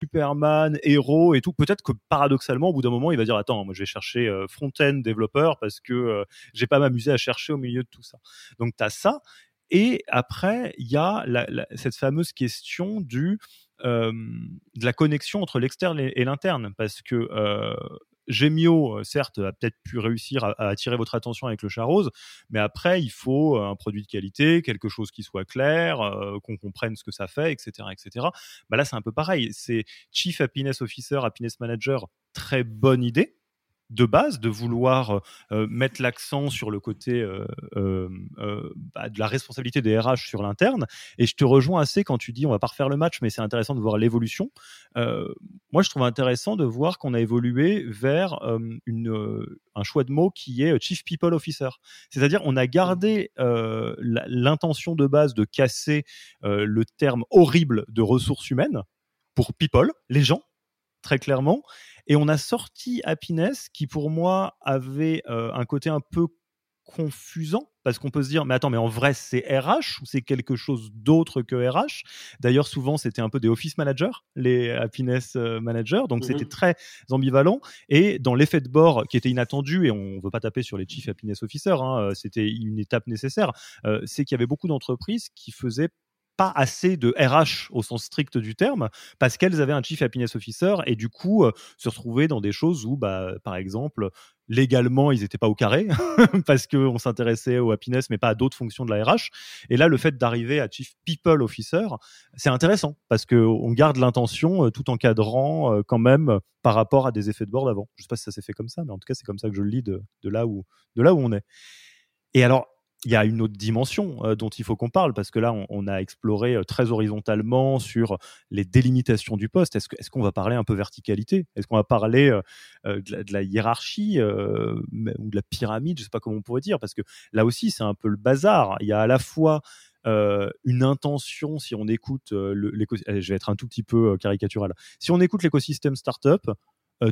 Speaker 1: Superman, héros et tout. Peut-être que paradoxalement, au bout d'un moment, il va dire attends, moi je vais chercher euh, front-end développeur parce que euh, j'ai pas m'amusé à chercher au milieu de tout ça. Donc tu as ça. Et après, il y a cette fameuse question du euh, de la connexion entre l'externe et, l'interne, parce que Gemio, euh, certes, a peut-être pu réussir à, attirer votre attention avec le chat rose, mais après, il faut euh, un produit de qualité, quelque chose qui soit clair, euh, qu'on comprenne ce que ça fait, etc., etc. Bah là, c'est un peu pareil. C'est Chief Happiness Officer, Happiness Manager, très bonne idée de base de vouloir euh, euh, mettre l'accent sur le côté euh, bah, de la responsabilité des RH sur l'interne. Et je te rejoins assez quand tu dis on va pas refaire le match, mais c'est intéressant de voir l'évolution. moi, je trouve intéressant de voir qu'on a évolué vers un choix de mots qui est Chief People Officer. C'est-à-dire on a gardé l'intention de base de casser le terme horrible de ressources humaines pour people, les gens, très clairement. Et on a sorti Happiness qui pour moi avait euh, un côté un peu confusant parce qu'on peut se dire mais attends mais en vrai c'est RH ou c'est quelque chose d'autre que RH d'ailleurs souvent c'était un peu des office managers les happiness euh, managers donc c'était mmh très ambivalent. Et dans l'effet de bord qui était inattendu et on veut pas taper sur les chief happiness officers hein, euh, c'était une étape nécessaire c'est qu'il y avait beaucoup d'entreprises qui faisaient pas assez de RH au sens strict du terme parce qu'elles avaient un chief happiness officer et du coup euh, se retrouvaient dans des choses où bah par exemple légalement ils n'étaient pas au carré parce qu'on s'intéressait au happiness mais pas à d'autres fonctions de la RH et là le fait d'arriver à chief people officer c'est intéressant parce que on garde l'intention euh, tout en cadrant euh, quand même par rapport à des effets de bord d'avant. Je sais pas si ça s'est fait comme ça mais en tout cas c'est comme ça que je le lis de là où de là où on est. Et alors il y a une autre dimension euh, dont il faut qu'on parle parce que là, on, a exploré euh, très horizontalement sur les délimitations du poste. Est-ce qu'on va parler un peu verticalité? Est-ce qu'on va parler euh, de, la, hiérarchie ou de la pyramide Je ne sais pas comment on pourrait dire parce que là aussi, c'est un peu le bazar. Il y a à la fois une intention, si on écoute l'écosystème, je vais être un tout petit peu caricatural, si on écoute l'écosystème startup,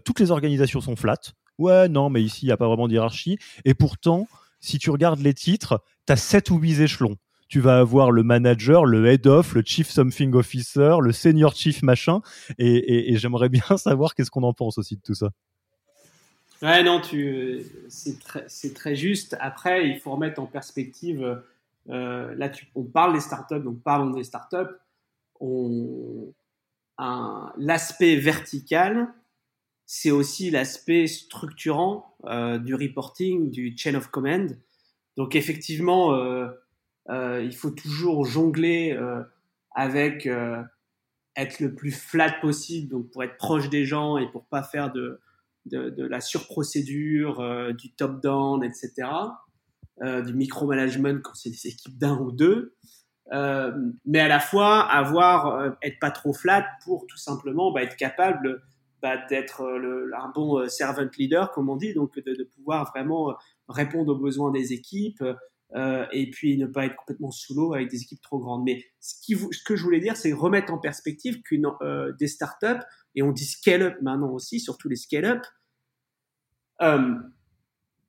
Speaker 1: toutes les organisations sont flattes. Ouais, non, mais ici, il n'y a pas vraiment de hiérarchie. Et pourtant, si tu regardes les titres, tu as 7 ou 8 échelons. Tu vas avoir le manager, le head of, le chief something officer, le senior chief machin. Et, j'aimerais bien savoir qu'est-ce qu'on en pense aussi de tout ça.
Speaker 2: Ouais, non, c'est très, juste. Après, il faut remettre en perspective. Euh, là, on parle des startups, donc parlons des startups. On, l'aspect vertical, c'est aussi l'aspect structurant euh, du reporting, du chain of command. Donc effectivement, euh, euh, il faut toujours jongler avec être le plus flat possible, donc pour être proche des gens et pour pas faire de, la surprocédure, du top-down, etc., du micromanagement quand c'est des équipes d'un ou deux. mais à la fois avoir être pas trop flat pour tout simplement bah, être capable bah, d'être euh, un bon euh, servant leader, comme on dit, donc de, pouvoir vraiment euh, répondre aux besoins des équipes et puis ne pas être complètement sous l'eau avec des équipes trop grandes. Mais ce, que je voulais dire, c'est remettre en perspective qu'une des startups, et on dit scale-up maintenant aussi, surtout les scale-up, euh,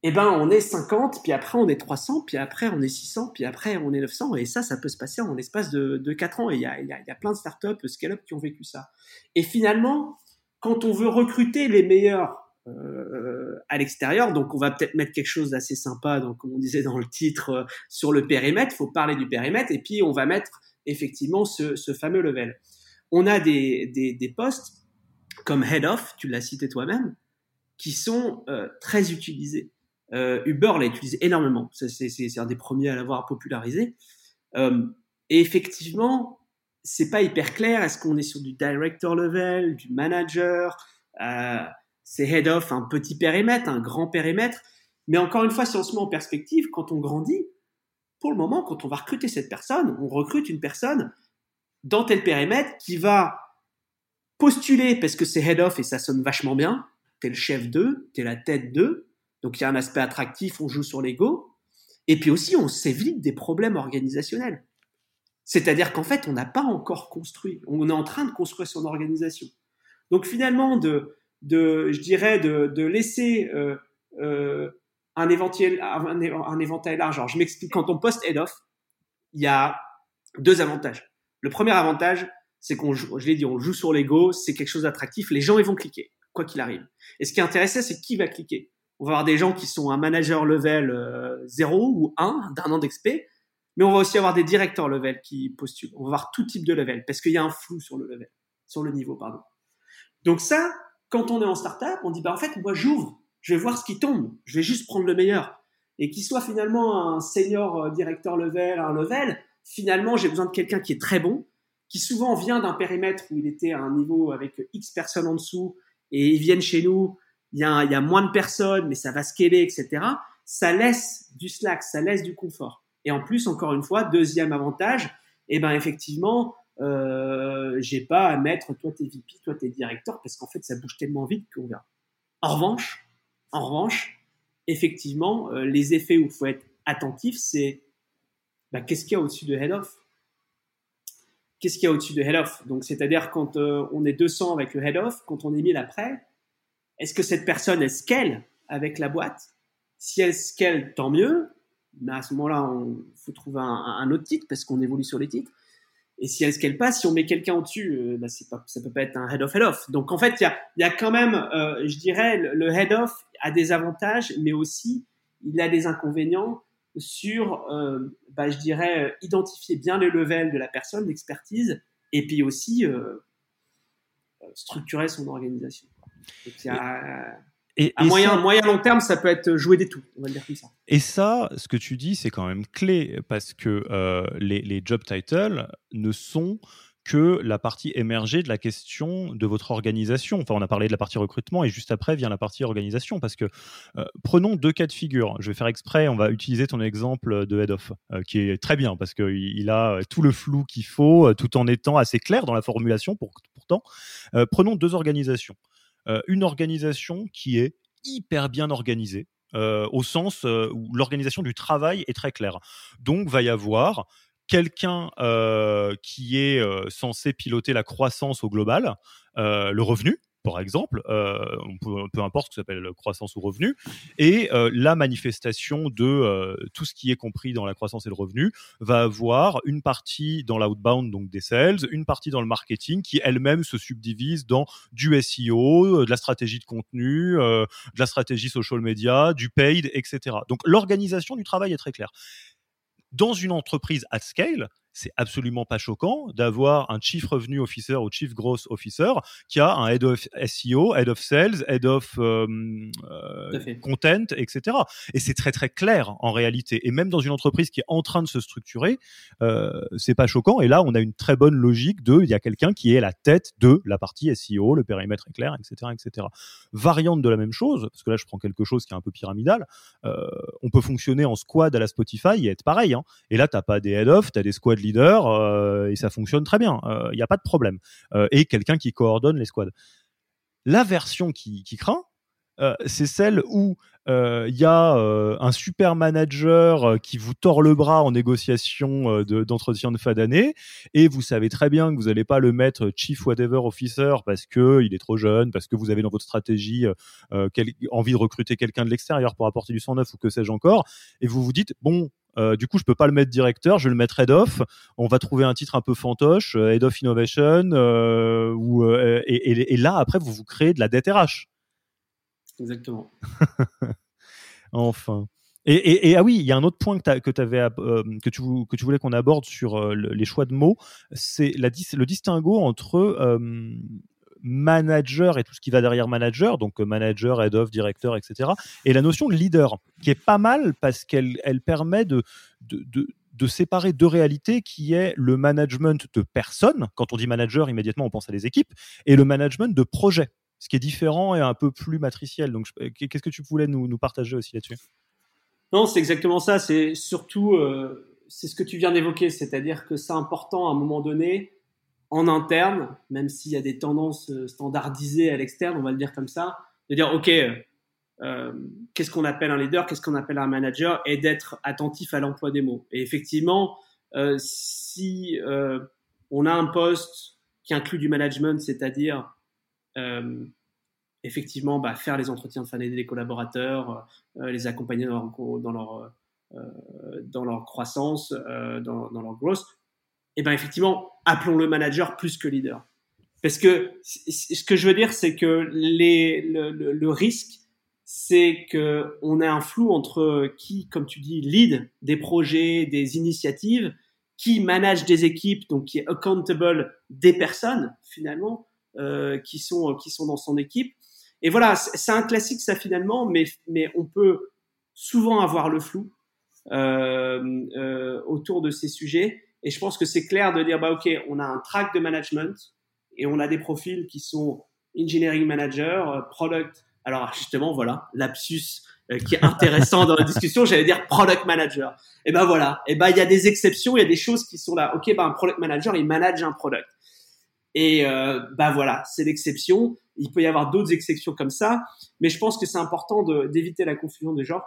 Speaker 2: eh ben on est 50, puis après on est 300, puis après on est 600, puis après on est 900, et ça, ça peut se passer en l'espace de, de 4 ans. Et il y a, y, y a plein de startups scale-up qui ont vécu ça. Et finalement, quand on veut recruter les meilleurs euh, à l'extérieur, donc on va peut-être mettre quelque chose d'assez sympa, donc comme on disait dans le titre, euh, sur le périmètre, faut parler du périmètre, et puis on va mettre effectivement ce, fameux level. On a des, des, postes comme head of, tu l'as cité toi-même, qui sont très utilisés. Uber l'a utilisé énormément. C'est un des premiers à l'avoir popularisé. et effectivement, c'est pas hyper clair. Est-ce qu'on est sur du director level, du manager? Euh, C'est head of un petit périmètre, un grand périmètre. Mais encore une fois, si on se met en perspective, quand on grandit, pour le moment, quand on va recruter cette personne, on recrute une personne dans tel périmètre qui va postuler parce que c'est head of et ça sonne vachement bien. T'es le chef d'eux, t'es la tête d'eux. Donc il y a un aspect attractif, on joue sur l'ego. Et puis aussi, on s'évite des problèmes organisationnels. C'est-à-dire qu'en fait, on n'a pas encore construit. On est en train de construire son organisation. Donc finalement, je dirais, de, laisser euh, euh, un, éventail, large. Alors, je m'explique. Quand on poste head off, il y a deux avantages. Le premier avantage, c'est qu'on, je l'ai dit, on joue sur l'ego. C'est quelque chose d'attractif. Les gens, ils vont cliquer, quoi qu'il arrive. Et ce qui est intéressant, c'est qui va cliquer. On va avoir des gens qui sont un manager level 0 euh, ou 1 d'un an d'expé mais on va aussi avoir des directeurs level qui postulent. On va avoir tout type de level parce qu'il y a un flou sur le level, sur le niveau, pardon. Donc ça, quand on est en startup, on dit bah en fait moi j'ouvre, je vais voir ce qui tombe, je vais juste prendre le meilleur. Et qu'il soit finalement un senior euh, directeur level, un level, finalement j'ai besoin de quelqu'un qui est très bon, qui souvent vient d'un périmètre où il était à un niveau avec X personnes en dessous et ils viennent chez nous, il y a, il y a moins de personnes, mais ça va scaler, etc. Ça laisse du slack, ça laisse du confort. Et en plus, encore une fois, deuxième avantage, eh ben effectivement, euh, j'ai pas à mettre toi t'es VP, toi t'es directeur, parce qu'en fait ça bouge tellement vite qu'on verra. En revanche, en revanche, effectivement, euh, les effets où il faut être attentif, c'est bah, qu'est-ce qu'il y a au-dessus de head off? Qu'est-ce qu'il y a au-dessus de head off? Donc c'est-à-dire quand euh, on est 200 avec le head off, quand on est 1000 après, est-ce que cette personne est scale avec la boîte? Si elle scale, tant mieux mais à ce moment-là, il faut trouver un, autre titre parce qu'on évolue sur les titres. Et si elle qu'elle passe, si on met quelqu'un au-dessus, euh, bah, pas, ça peut pas être un head of head off. Donc en fait, il y a, y a, quand même, euh, je dirais, le, head off a des avantages, mais aussi il a des inconvénients sur, euh, bah, je dirais, identifier bien les levels de la personne, l'expertise, et puis aussi structurer son organisation. Donc, y a, et, à moyen, moyen long terme, ça peut être jouer des tout, on va dire comme ça.
Speaker 1: Et ça, ce que tu dis, c'est quand même clé parce que euh, les, job titles ne sont que la partie émergée de la question de votre organisation. Enfin, on a parlé de la partie recrutement et juste après vient la partie organisation parce que euh, prenons deux cas de figure. Je vais faire exprès, on va utiliser ton exemple de head of euh, qui est très bien parce qu'il il a tout le flou qu'il faut tout en étant assez clair dans la formulation pour, pourtant. prenons deux organisations. Euh, une organisation qui est hyper bien organisée. Euh, au sens euh, où l'organisation du travail est très claire. Donc, va y avoir quelqu'un qui est censé piloter la croissance au global, le revenu, par exemple, euh, peu importe ce que s'appelle croissance ou revenu, et euh, la manifestation de euh, tout ce qui est compris dans la croissance et le revenu va avoir une partie dans l'outbound, donc des sales, une partie dans le marketing qui elle-même se subdivise dans du SEO, de la stratégie de contenu, de la stratégie social media, du paid, etc. Donc l'organisation du travail est très claire. Dans une entreprise at scale, c'est absolument pas choquant d'avoir un chief revenue officer ou chief growth officer qui a un head of SEO, head of sales, head of euh, euh, content, etc. Et c'est très très clair en réalité. Et même dans une entreprise qui est en train de se structurer, euh, c'est pas choquant. Et là, on a une très bonne logique de, il y a quelqu'un qui est la tête de la partie SEO, le périmètre est clair, etc., etc. Variante de la même chose, parce que là, je prends quelque chose qui est un peu pyramidal. on peut fonctionner en squad à la Spotify et être pareil. Hein. Et là, t'as pas des head of, t'as des squad leader euh, et ça fonctionne très bien. Il euh, n'y a pas de problème. Euh, et quelqu'un qui coordonne les squads. La version qui, craint, c'est celle où il y a un super manager qui vous tord le bras en négociation d'entretien de, fin d'année et vous savez très bien que vous n'allez pas le mettre chief whatever officer parce que il est trop jeune, parce que vous avez dans votre stratégie envie de recruter quelqu'un de l'extérieur pour apporter du 109 ou que sais-je encore et vous vous dites bon euh, du coup, je peux pas le mettre directeur, je vais le mettre head of. On va trouver un titre un peu fantoche, euh, head of innovation, euh, ou, et, là après vous vous créez de la dette RH.
Speaker 2: Exactement.
Speaker 1: enfin. Et, ah oui, il y a un autre point que, que, avais, que, tu, que tu voulais qu'on aborde sur les choix de mots, c'est le distinguo entre manager et tout ce qui va derrière manager, donc manager, head of, directeur, etc., et la notion de leader, qui est pas mal parce qu'elle elle permet de, de, de de séparer deux réalités qui est le management de personnes. Quand on dit manager, immédiatement on pense à des équipes, et le management de projets, ce qui est différent et un peu plus matriciel. Donc, qu'est-ce que tu voulais nous, nous partager aussi là-dessus?
Speaker 2: Non, c'est exactement ça. C'est surtout, euh, c'est ce que tu viens d'évoquer, c'est-à-dire que c'est important à un moment donné, en interne, même s'il y a des tendances euh, standardisées à l'externe, on va le dire comme ça, de dire, OK, euh, qu'est-ce qu'on appelle un leader, qu'est-ce qu'on appelle un manager, et d'être attentif à l'emploi des mots. Et effectivement, euh, si euh, on a un poste qui inclut du management, c'est-à-dire euh, effectivement bah, faire les entretiens de fin d'année des collaborateurs, euh, euh, les accompagner dans leur, dans leur, euh, dans leur croissance, dans, leur growth, eh ben effectivement, appelons le manager plus que leader. Parce que ce que je veux dire, c'est que les, le, le, risque, c'est que on a un flou entre qui, comme tu dis, lead des projets, des initiatives, qui manage des équipes, donc qui est accountable des personnes finalement euh, qui sont qui sont dans son équipe, et voilà, c'est un classique ça finalement, mais, mais on peut souvent avoir le flou euh, euh, autour de ces sujets. Et je pense que c'est clair de dire, bah ok, on a un track de management et on a des profils qui sont engineering manager, euh, product. Alors justement, voilà, lapsus euh, qui est intéressant dans la discussion, j'allais dire product manager. Et ben voilà, et ben il y a des exceptions, il y a des choses qui sont là. Ok, ben un product manager, il manage un product. Et euh, bah voilà, c'est l'exception. Il peut y avoir d'autres exceptions comme ça, mais je pense que c'est important d'éviter la confusion des genres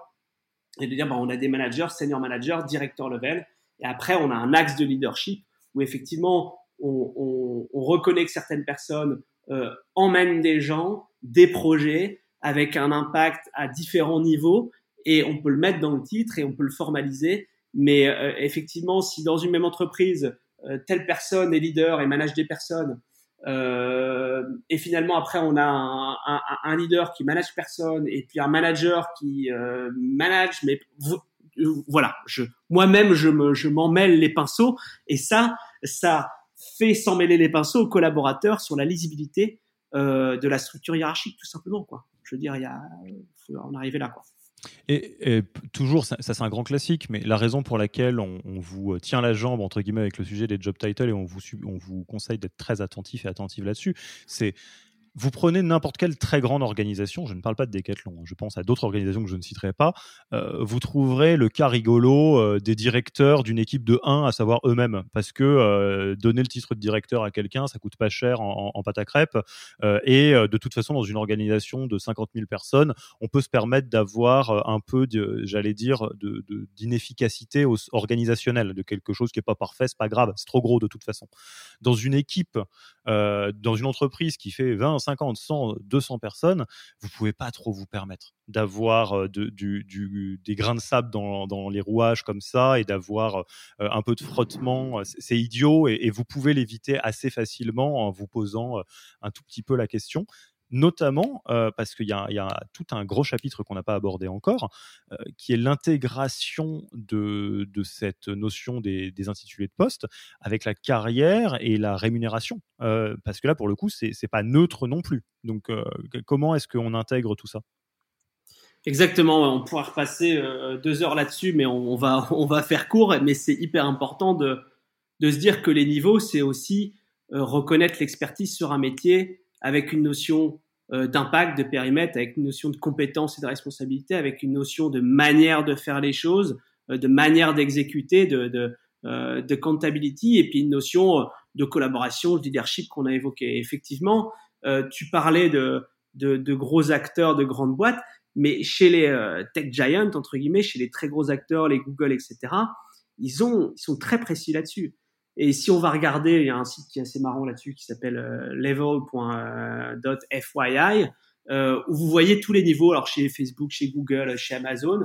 Speaker 2: et de dire bah, on a des managers, senior managers, directeur level, et après on a un axe de leadership où effectivement on, on, on reconnaît que certaines personnes euh, emmènent des gens, des projets avec un impact à différents niveaux et on peut le mettre dans le titre et on peut le formaliser. Mais euh, effectivement, si dans une même entreprise euh, telle personne est leader et manage des personnes. Euh, et finalement, après, on a un, un, un, leader qui manage personne et puis un manager qui euh, manage. Mais voilà, je moi-même, je me, je m'en mêle les pinceaux et ça, ça fait s'en mêler les pinceaux aux collaborateurs sur la lisibilité euh, de la structure hiérarchique, tout simplement. Quoi. Je veux dire, il a, faut en arriver là. Quoi.
Speaker 1: Et, toujours, ça, c'est un grand classique, mais la raison pour laquelle on, vous tient la jambe, entre guillemets, avec le sujet des job titles et on vous, on vous conseille d'être très attentif et attentif là-dessus, c'est vous prenez n'importe quelle très grande organisation, je ne parle pas de Decathlon, hein, je pense à d'autres organisations que je ne citerai pas, euh, vous trouverez le cas rigolo euh, des directeurs d'une équipe de 1, à savoir eux-mêmes, parce que euh, donner le titre de directeur à quelqu'un, ça coûte pas cher en, pâte à crêpes, et de toute façon, dans une organisation de 50 000 personnes, on peut se permettre d'avoir un peu, j'allais dire, d'inefficacité organisationnelle, de quelque chose qui est pas parfait, c'est pas grave, c'est trop gros de toute façon. Dans une équipe, dans une entreprise qui fait 20, 50, 100, 200 personnes, vous pouvez pas trop vous permettre d'avoir des grains de sable dans, les rouages comme ça et d'avoir un peu de frottement. C'est idiot et, vous pouvez l'éviter assez facilement en vous posant un tout petit peu la question notamment euh, parce qu'il y, a tout un gros chapitre qu'on n'a pas abordé encore, euh, qui est l'intégration de, cette notion des, des, intitulés de poste avec la carrière et la rémunération. Euh, parce que là, pour le coup, c'est n'est pas neutre non plus. Donc, comment est-ce qu'on intègre tout ça?
Speaker 2: Exactement, on pourra repasser deux heures là-dessus, mais on, va, faire court, mais c'est hyper important de se dire que les niveaux, c'est aussi reconnaître l'expertise sur un métier avec une notion euh, d'impact, de périmètre, avec une notion de compétence et de responsabilité, avec une notion de manière de faire les choses, euh, de manière d'exécuter, de, de, euh, de et puis une notion de collaboration, de leadership qu'on a évoqué. Effectivement, tu parlais de, de, de, gros acteurs de grandes boîtes, mais chez les tech giants, entre guillemets, chez les très gros acteurs, les Google, etc., ils, ont, ils sont très précis là-dessus. Et si on va regarder, il y a un site qui est assez marrant là-dessus qui s'appelle euh, level.fyi, euh, où vous voyez tous les niveaux, alors chez Facebook, chez Google, chez Amazon.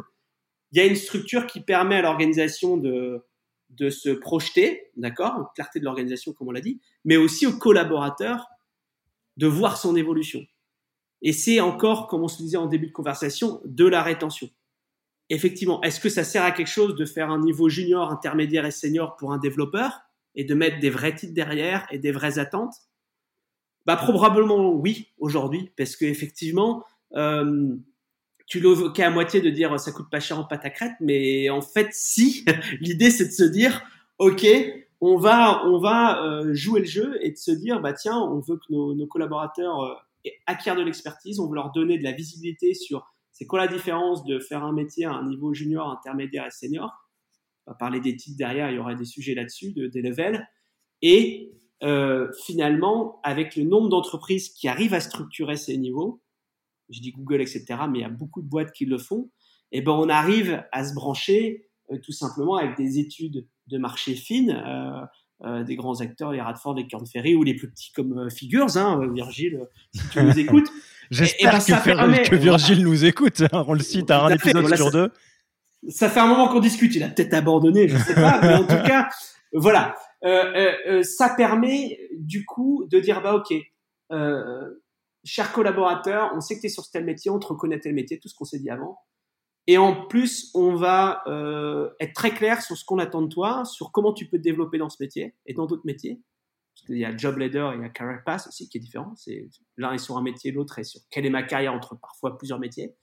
Speaker 2: Il y a une structure qui permet à l'organisation de, de se projeter, d'accord, clarté de l'organisation comme on l'a dit, mais aussi aux collaborateurs de voir son évolution. Et c'est encore, comme on se disait en début de conversation, de la rétention. effectivement, est-ce que ça sert à quelque chose de faire un niveau junior, intermédiaire et senior pour un développeur? Et de mettre des vrais titres derrière et des vraies attentes? Bah, Probablement oui, aujourd'hui, parce que effectivement, euh, tu l'évoquais à moitié de dire ça coûte pas cher en pâte à crête, mais en fait, si, l'idée c'est de se dire, ok, on va, on va euh, jouer le jeu et de se dire, bah tiens, on veut que nos, collaborateurs euh, acquièrent de l'expertise, on veut leur donner de la visibilité sur c'est quoi la différence de faire un métier à un niveau junior, intermédiaire et senior? On va parler des titres derrière, il y aura des sujets là-dessus, de, des levels. Et euh, finalement, avec le nombre d'entreprises qui arrivent à structurer ces niveaux, je dis Google, etc., mais il y a beaucoup de boîtes qui le font, et eh ben on arrive à se brancher euh, tout simplement avec des études de marché fines, euh, euh, des grands acteurs, les Radford, les Korn Ferry ou les plus petits comme euh, Figures, hein, Virgile, si tu nous écoutes.
Speaker 1: J'espère ben, que, Virgile nous écoute. Hein, on le cite à un épisode sur deux.
Speaker 2: Ça fait un moment qu'on discute. Il a peut-être abandonné, je sais pas. mais en tout cas, voilà. Euh, ça permet du coup de dire bah ok, cher collaborateur, on sait que tu es sur tel métier, on te reconnaît tel métier, tout ce qu'on s'est dit avant. Et en plus, on va euh, être très clair sur ce qu'on attend de toi, sur comment tu peux te développer dans ce métier et dans d'autres métiers. Parce qu'il y a Job Leader il y a Career Pass aussi qui est différent. C'est l'un est sur un métier, l'autre est sur quelle est ma carrière entre parfois plusieurs métiers.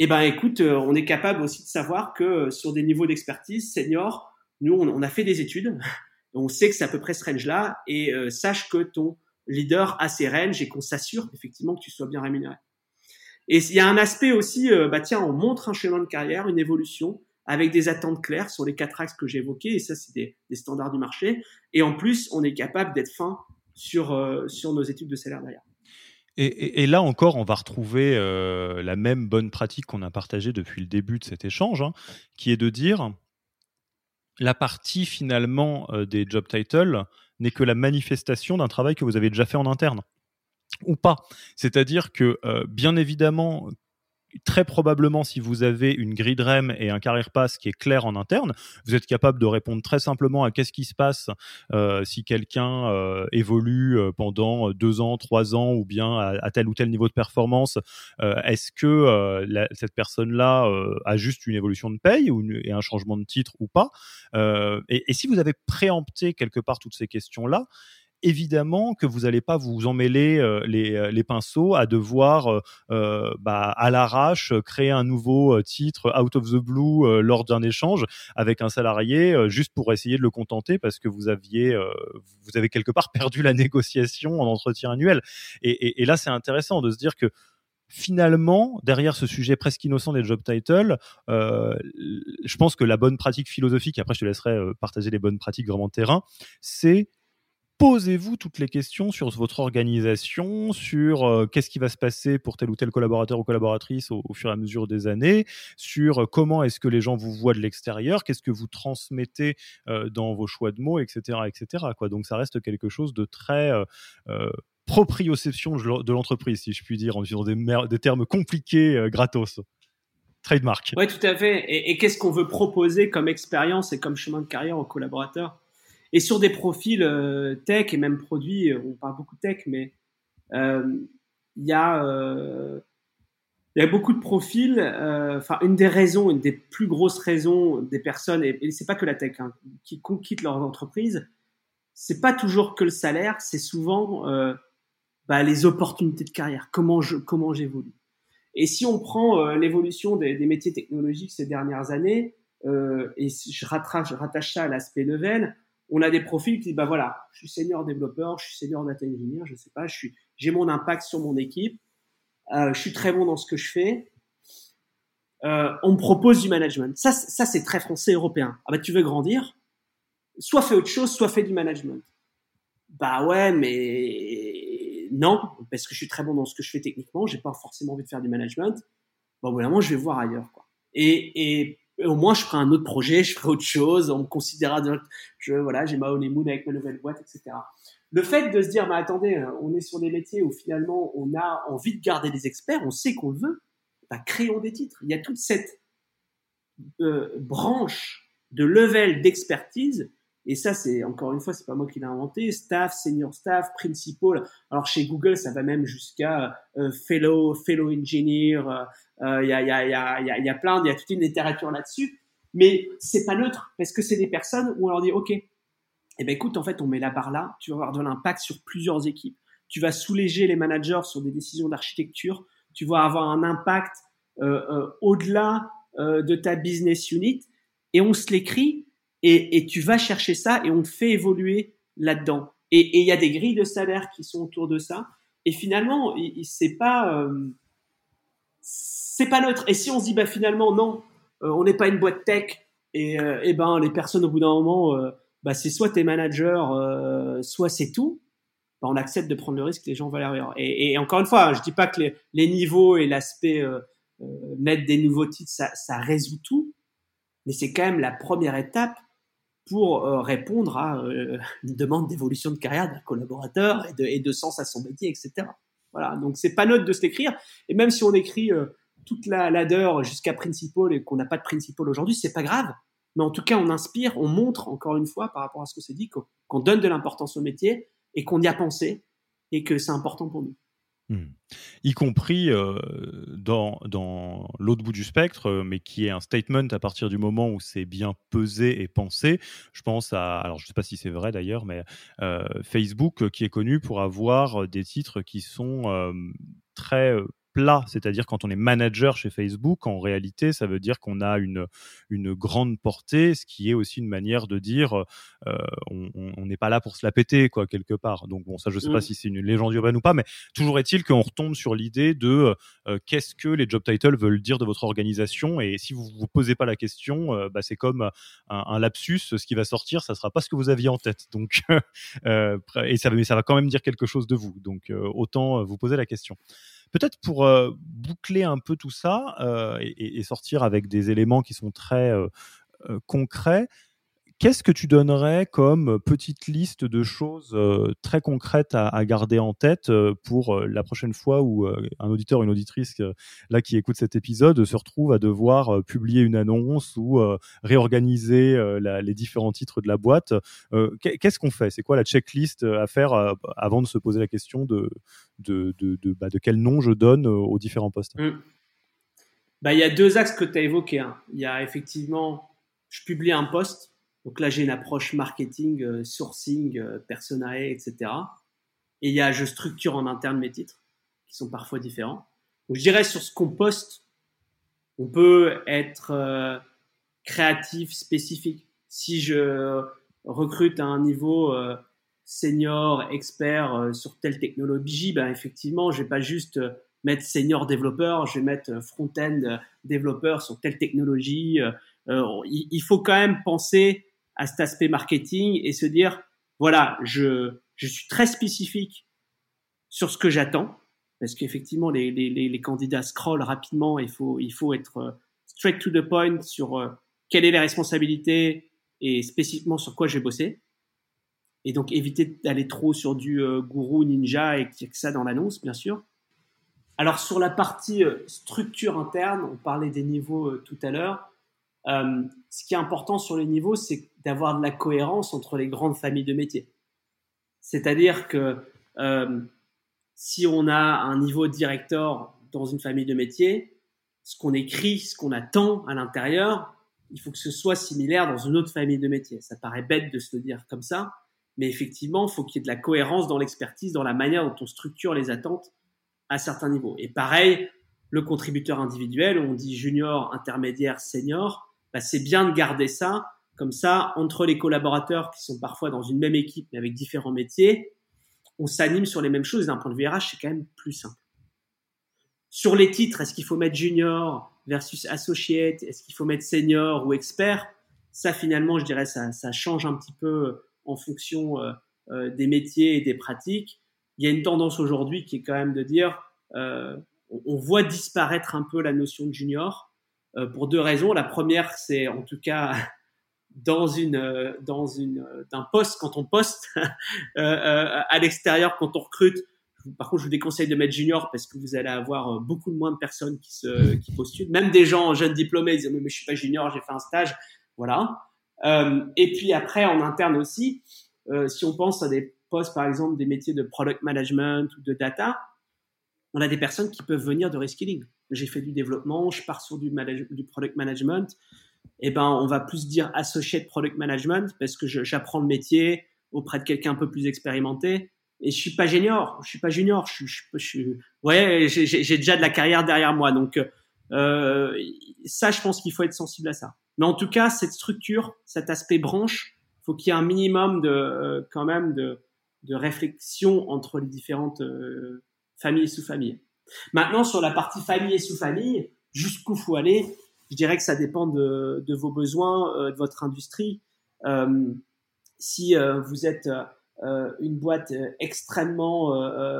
Speaker 2: Eh ben, écoute, euh, on est capable aussi de savoir que euh, sur des niveaux d'expertise senior, nous, on, a fait des études. On sait que c'est à peu près ce range-là et sache que ton leader a ses ranges et qu'on s'assure effectivement que tu sois bien rémunéré. Et il y a un aspect aussi, euh, bah tiens, on montre un chemin de carrière, une évolution avec des attentes claires sur les quatre axes que j'ai évoqués, et ça, c'est des, standards du marché. Et en plus, on est capable d'être fin sur, euh, sur nos études de salaire derrière.
Speaker 1: Et, là encore, on va retrouver euh, la même bonne pratique qu'on a partagée depuis le début de cet échange, hein, qui est de dire la partie finalement des job titles n'est que la manifestation d'un travail que vous avez déjà fait en interne ou pas. C'est-à-dire que, euh, bien évidemment, très probablement, si vous avez une grid REM et un carrière pass qui est clair en interne, vous êtes capable de répondre très simplement à qu'est-ce qui se passe euh, si quelqu'un euh, évolue pendant deux ans, trois ans ou bien à, tel ou tel niveau de performance. Est-ce que cette personne-là a juste une évolution de paye ou et un changement de titre ou pas et, et, si vous avez préempté quelque part toutes ces questions-là, évidemment que vous n'allez pas vous emmêler euh, les, euh, les, pinceaux à devoir euh, bah, à l'arrache créer un nouveau titre out of the blue lors d'un échange avec un salarié juste pour essayer de le contenter parce que vous aviez vous avez quelque part perdu la négociation en entretien annuel. Et, là c'est intéressant de se dire que finalement, derrière ce sujet presque innocent des job titles, je pense que la bonne pratique philosophique, après je te laisserai partager les bonnes pratiques vraiment terrain, c'est posez-vous toutes les questions sur votre organisation, sur euh, qu'est-ce qui va se passer pour tel ou tel collaborateur ou collaboratrice au, fur et à mesure des années, sur euh, comment est-ce que les gens vous voient de l'extérieur, qu'est-ce que vous transmettez euh, dans vos choix de mots, etc. etc. Quoi. Donc ça reste quelque chose de très proprioception de l'entreprise, si je puis dire, en utilisant des, termes compliqués gratos. Trademark.
Speaker 2: Oui, tout à fait. Et qu'est-ce qu'on veut proposer comme expérience et comme chemin de carrière aux collaborateurs? Et sur des profils euh, tech et même produits, euh, on parle beaucoup de tech, mais euh, il y a beaucoup de profils. Enfin, une des raisons, une des plus grosses raisons des personnes, et, et c'est pas que la tech, hein, qui quittent leur entreprise, c'est pas toujours que le salaire, c'est souvent bah, les opportunités de carrière. Comment je comment j'évolue. Et si on prend l'évolution des, métiers technologiques ces dernières années, et je rattache ça à l'aspect level, on a des profils qui bah voilà, je suis senior développeur, je suis senior data engineer, je sais pas, j'ai mon impact sur mon équipe, euh, je suis très bon dans ce que je fais. Euh, on me propose du management. Ça, ça c'est très français européen. Ah bah tu veux grandir, soit fais autre chose, soit fais du management. Bah ouais, mais non, parce que je suis très bon dans ce que je fais techniquement, j'ai pas forcément envie de faire du management. Bah vraiment, je vais voir ailleurs quoi. Et au moins je ferai un autre projet, je ferai autre chose, on me considérera de, je voilà, j'ai ma honeymoon avec ma nouvelle boîte, etc. Le fait de se dire, mais attendez, euh, on est sur des métiers où finalement on a envie de garder des experts, on sait qu'on le veut, bah, créons des titres. Il y a toute cette euh, branche de level d'expertise Et ça, c'est encore une fois, c'est pas moi qui l'ai inventé. Staff, senior staff, principal. Alors chez Google, ça va même jusqu'à euh, fellow, fellow engineer. Il y, a, y, a, y, a, y a plein, il y a toute une littérature là-dessus. Mais c'est pas neutre parce que c'est des personnes où on leur dit, ok, eh ben écoute, en fait, on met la barre là. Tu vas avoir de l'impact sur plusieurs équipes. Tu vas soulager les managers sur des décisions d'architecture. Tu vas avoir un impact euh, euh, au-delà euh, de ta business unit. Et on se l'écrit et, et, tu vas chercher ça et on fait évoluer là-dedans. Et il y a des grilles de salaire qui sont autour de ça. Et finalement, c'est pas euh, c'est pas neutre. Et si on se dit bah finalement non, euh, on n'est pas une boîte tech et, euh, et ben les personnes au bout d'un moment, bah c'est soit tes managers, soit c'est tout. Bah, on accepte de prendre le risque, les gens vont aller Et, encore une fois, hein, je dis pas que les, niveaux et l'aspect mettre des nouveaux titres, ça, résout tout, mais c'est quand même la première étape pour euh, répondre à euh, une demande d'évolution de carrière d'un collaborateur et de, sens à son métier, etc. Voilà, donc c'est pas neutre de se l'écrire. Et même si on écrit euh, toute la ladder jusqu'à principal et qu'on n'a pas de principal aujourd'hui, c'est pas grave. Mais en tout cas, on inspire, on montre encore une fois par rapport à ce que c'est dit, qu'on donne de l'importance au métier et qu'on y a pensé et que c'est important pour nous.
Speaker 1: Hmm. Y compris euh, dans, dans l'autre bout du spectre, euh, mais qui est un statement à partir du moment où c'est bien pesé et pensé. Je pense à, alors je ne sais pas si c'est vrai d'ailleurs, mais euh, Facebook qui est connu pour avoir des titres qui sont très plat, c'est-à-dire quand on est manager chez Facebook, en réalité, ça veut dire qu'on a une, une grande portée, ce qui est aussi une manière de dire euh, on n'est pas là pour se la péter, quoi, quelque part. Donc, bon, ça, je sais pas mmh. si c'est une légende urbaine ou pas, mais toujours est-il qu'on retombe sur l'idée de euh, qu'est-ce que les job titles veulent dire de votre organisation, et si vous vous posez pas la question, euh, bah, c'est comme un, un, lapsus, ce qui va sortir, ça sera pas ce que vous aviez en tête. Donc, et ça, mais ça va quand même dire quelque chose de vous. Donc, autant vous poser la question. Peut-être pour euh, boucler un peu tout ça euh, et, sortir avec des éléments qui sont très euh, concrets, Qu'est-ce que tu donnerais comme petite liste de choses très concrètes à, garder en tête pour la prochaine fois où un auditeur ou une auditrice là qui écoute cet épisode se retrouve à devoir publier une annonce ou réorganiser les différents titres de la boîte Qu'est-ce qu'on fait? C'est quoi la checklist à faire avant de se poser la question de, de, de, bah, de quel nom je donne aux différents postes? Mmh.
Speaker 2: bah, Il y a deux axes que tu as évoqués. Hein. Il y a effectivement, je publie un poste donc là, j'ai une approche marketing, euh, sourcing, euh, personae, etc. Et il y a je structure en interne mes titres, qui sont parfois différents. Donc je dirais sur ce qu'on poste, on peut être euh, créatif, spécifique. Si je recrute à un niveau senior, expert sur telle technologie, ben effectivement, je vais pas juste mettre senior développeur, je vais mettre front-end développeur sur telle technologie. il, faut quand même penser à cet aspect marketing et se dire, voilà, je, je suis très spécifique sur ce que j'attends, parce qu'effectivement, les, les, les, candidats scrollent rapidement, il faut, il faut être euh, straight to the point sur euh, quelle est la responsabilité et spécifiquement sur quoi je vais bosser. Et donc éviter d'aller trop sur du euh, gourou ninja et que ça dans l'annonce, bien sûr. Alors sur la partie structure interne, on parlait des niveaux tout à l'heure. Ce qui est important sur les niveaux, c'est d'avoir de la cohérence entre les grandes familles de métiers. C'est-à-dire que euh, si on a un niveau directeur dans une famille de métiers, ce qu'on écrit, ce qu'on attend à l'intérieur, il faut que ce soit similaire dans une autre famille de métiers. Ça paraît bête de se le dire comme ça, mais effectivement, il faut qu'il y ait de la cohérence dans l'expertise, dans la manière dont on structure les attentes à certains niveaux. Et pareil, le contributeur individuel, on dit junior, intermédiaire, senior, bah, c'est bien de garder ça. Comme ça, entre les collaborateurs qui sont parfois dans une même équipe mais avec différents métiers, on s'anime sur les mêmes choses. D'un point de vue RH, c'est quand même plus simple. Sur les titres, est-ce qu'il faut mettre junior versus associate? Est-ce qu'il faut mettre senior ou expert? Ça, finalement, je dirais, ça, ça change un petit peu en fonction euh, euh, des métiers et des pratiques. Il y a une tendance aujourd'hui qui est quand même de dire, euh, on voit disparaître un peu la notion de junior euh, pour deux raisons. La première, c'est en tout cas dans une euh, dans une euh, d'un poste quand on poste à l'extérieur quand on recrute. Par contre, je vous déconseille de mettre junior parce que vous allez avoir beaucoup moins de personnes qui se qui postulent. Même des gens jeunes diplômés disent mais je suis pas junior, j'ai fait un stage. Voilà. et puis après, en interne aussi, si on pense à des postes, par exemple, des métiers de product management ou de data, on a des personnes qui peuvent venir de reskilling. J'ai fait du développement, je pars sur du, du product management. Eh ben, on va plus dire associate product management parce que j'apprends le métier auprès de quelqu'un un peu plus expérimenté. Et je suis pas junior, je suis pas junior, je, je, je, ouais, j'ai déjà de la carrière derrière moi. Donc euh, ça, je pense qu'il faut être sensible à ça. Mais en tout cas, cette structure, cet aspect branche, faut qu'il y ait un minimum de euh, quand même de, de réflexion entre les différentes euh, famille et sous-famille. Maintenant, sur la partie famille et sous-famille, jusqu'où faut aller Je dirais que ça dépend de, vos besoins, euh, de votre industrie. Euh, si euh, vous êtes une boîte extrêmement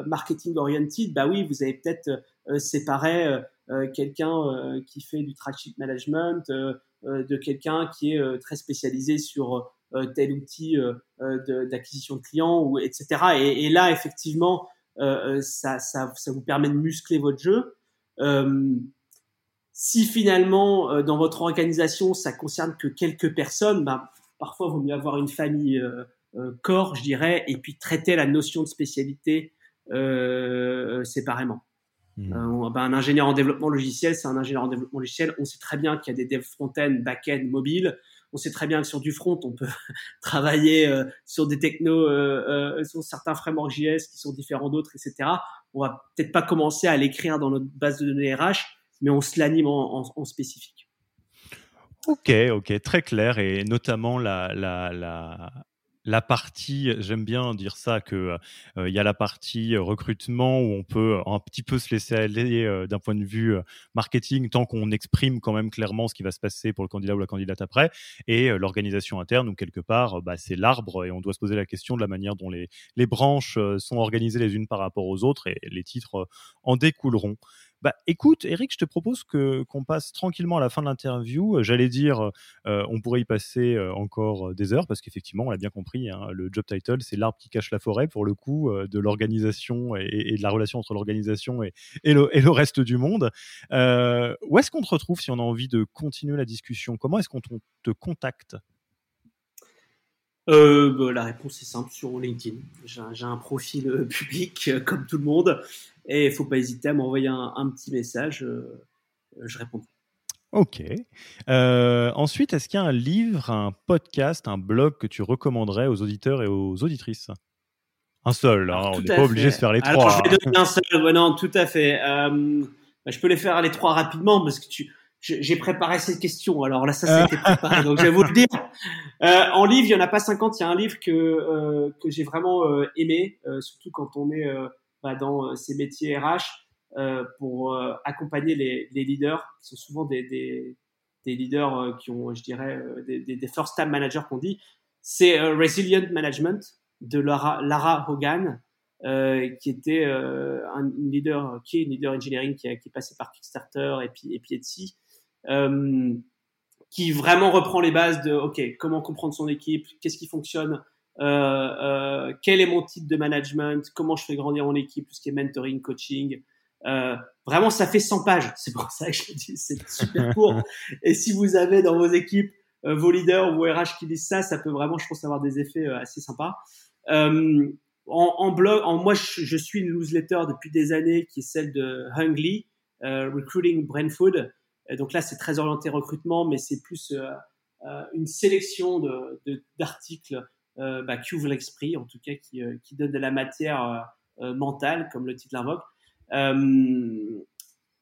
Speaker 2: marketing oriented, bah oui, vous avez peut-être séparé quelqu'un qui fait du traffic management de quelqu'un qui est très spécialisé sur tel outil d'acquisition de, clients ou etc. Et, là, effectivement, ça, vous permet de muscler votre jeu. Euh, si finalement dans votre organisation ça concerne que quelques personnes, ben, parfois il vaut mieux avoir une famille corps, je dirais, et puis traiter la notion de spécialité séparément. Mmh. Ben, un ingénieur en développement logiciel, c'est un ingénieur en développement logiciel. On sait très bien qu'il y a des devs front-end, back-end, mobile. On sait très bien que sur du front, on peut travailler euh, sur des technos, euh, euh, sur certains frameworks JS qui sont différents d'autres, etc. On va peut-être pas commencer à l'écrire dans notre base de données RH, mais on se l'anime en, spécifique.
Speaker 1: Ok, ok, très clair et notamment la, la, la, partie, j'aime bien dire ça, que euh, il y a la partie euh, recrutement où on peut un petit peu se laisser aller euh, d'un point de vue marketing tant qu'on exprime quand même clairement ce qui va se passer pour le candidat ou la candidate après, et l'organisation interne où quelque part bah, c'est l'arbre et on doit se poser la question de la manière dont les, les branches sont organisées les unes par rapport aux autres et les titres en découleront. Bah, écoute, Eric, je te propose que qu'on passe tranquillement à la fin de l'interview. Euh, j'allais dire, euh, on pourrait y passer euh, encore des heures parce qu'effectivement, on l'a bien compris, hein, le job title, c'est l'arbre qui cache la forêt pour le coup de l'organisation et, de la relation entre l'organisation et, et, le, et, le, reste du monde. où est-ce qu'on te retrouve si on a envie de continuer la discussion? Comment est-ce qu'on te contacte?
Speaker 2: Euh, bah, La réponse est simple sur LinkedIn. J'ai un profil public comme tout le monde. Et il faut pas hésiter à m'envoyer un, petit message, euh, je répondrai.
Speaker 1: Ok. Euh, ensuite, est-ce qu'il y a un livre, un podcast, un blog que tu recommanderais aux auditeurs et aux auditrices? Un seul, hein, on n'est pas obligé de faire les trois.
Speaker 2: je vais donner un seul, non, tout à fait. Euh, bah, je peux les faire les trois rapidement parce que tu, j'ai préparé cette question. Alors là, ça, c'était préparé. donc, je vais vous le dire. en livre, il y en a pas 50. Il y a un livre que, que j'ai vraiment aimé, surtout quand on est bah, dans euh, ces métiers RH euh, pour euh, accompagner les, leaders, qui sont souvent des, leaders qui ont, je dirais, des, first-time managers qu'on dit. C'est Resilient Management de Lara, Lara Hogan, qui était euh, leader, qui est une leader engineering qui, est passé par Kickstarter et puis, et puis Etsy, qui vraiment reprend les bases de, OK, comment comprendre son équipe, qu'est-ce qui fonctionne, euh, euh, quel est mon type de management, comment je fais grandir mon équipe, tout ce qui est mentoring, coaching. Euh, vraiment, ça fait 100 pages. C'est pour ça que je dis c'est super court. Et si vous avez dans vos équipes vos leaders ou vos RH qui lisent ça, ça peut vraiment, je pense, avoir des effets assez sympas. Euh, en, en, blog, en moi, je, suis une newsletter depuis des années qui est celle de Hungly, euh, Recruiting Brain Food. Et donc là, c'est très orienté recrutement, mais c'est plus euh, une sélection d'articles de, euh, bah, qui ouvre l'esprit, en tout cas qui, euh, donne de la matière euh, mentale, comme le titre l'invoque.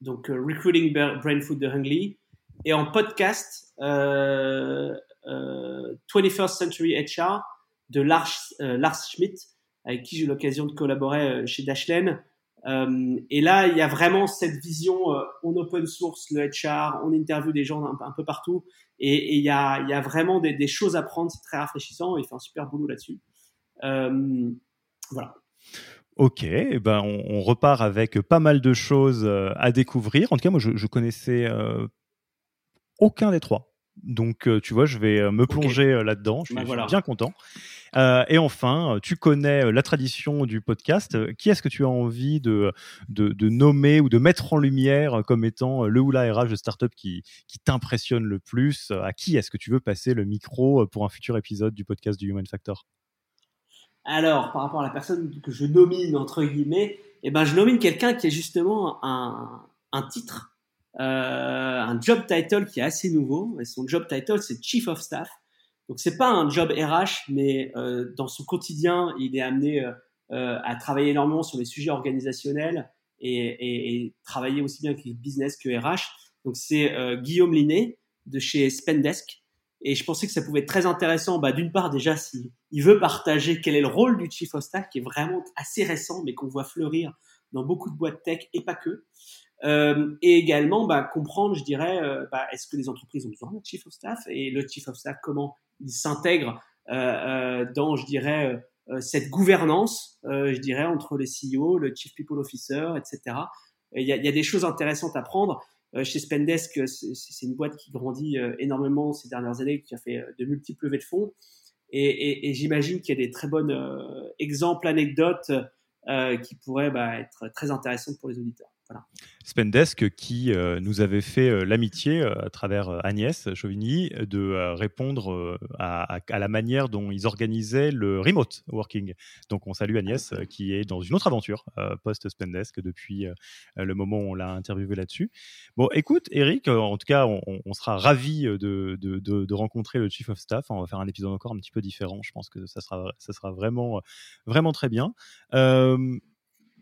Speaker 2: donc, Recruiting Brain Food de Hungly. Et en podcast, 21st Century HR de Lars, Lars Schmidt, avec qui j'ai eu l'occasion de collaborer chez Dashlane. Euh, et là, il y a vraiment cette vision, euh, on open source le HR, on interview des gens un, peu partout, et, il, y a, vraiment des, choses à prendre, c'est très rafraîchissant, il fait un super boulot là-dessus. Euh, voilà.
Speaker 1: Ok, eh ben on, repart avec pas mal de choses euh, à découvrir. En tout cas, moi, je, je connaissais aucun des trois. Donc, tu vois, je vais me plonger là-dedans. Je,
Speaker 2: Bah,
Speaker 1: suis
Speaker 2: voilà.
Speaker 1: bien content. Euh, et enfin, tu connais euh, la tradition du podcast. Qui est-ce que tu as envie de, de, de nommer ou de mettre en lumière comme étant le ou la RH de startup qui, qui t'impressionne le plus? À qui est-ce que tu veux passer le micro pour un futur épisode du podcast du Human Factor?
Speaker 2: Alors, par rapport à la personne que je nomine, entre guillemets, eh ben, je nomine quelqu'un qui est justement un, un titre, euh, un job title qui est assez nouveau. Et son job title, c'est Chief of Staff. Donc, c'est pas un job RH, mais euh, dans son quotidien, il est amené euh, à travailler énormément sur les sujets organisationnels et, et, et, travailler aussi bien avec les business que RH. Donc, c'est euh, Guillaume Linet de chez Spendesk. Et je pensais que ça pouvait être très intéressant, bah, d'une part déjà s'il il veut partager quel est le rôle du Chief of Staff, qui est vraiment assez récent, mais qu'on voit fleurir dans beaucoup de boîtes tech et pas que. Euh, et également bah, comprendre, je dirais, euh, bah, est-ce que les entreprises ont besoin d'un Chief of Staff et le Chief of Staff, comment il s'intègre euh, dans, je dirais, cette gouvernance, je dirais, entre les CEO, le Chief People Officer, etc. Il y a, y a des choses intéressantes à prendre. Euh, chez Spendesk, c'est une boîte qui grandit euh, énormément ces dernières années, qui a fait euh, de multiples levées de fonds. Et, et, et j'imagine qu'il y a des très bons exemples, anecdotes qui pourraient bah, être très intéressantes pour les auditeurs. Voilà.
Speaker 1: Spendesk qui euh, nous avait fait euh, l'amitié euh, à travers Agnès Chauvigny de répondre à, à, à, la manière dont ils organisaient le remote working. Donc on salue Agnès qui est dans une autre aventure post-Spendesk depuis le moment où on l'a interviewé là-dessus. Bon, écoute Eric, en tout cas on, on sera ravis de, de, de, de, rencontrer le Chief of Staff. On va faire un épisode encore un petit peu différent. Je pense que ça sera, ça sera vraiment, vraiment très bien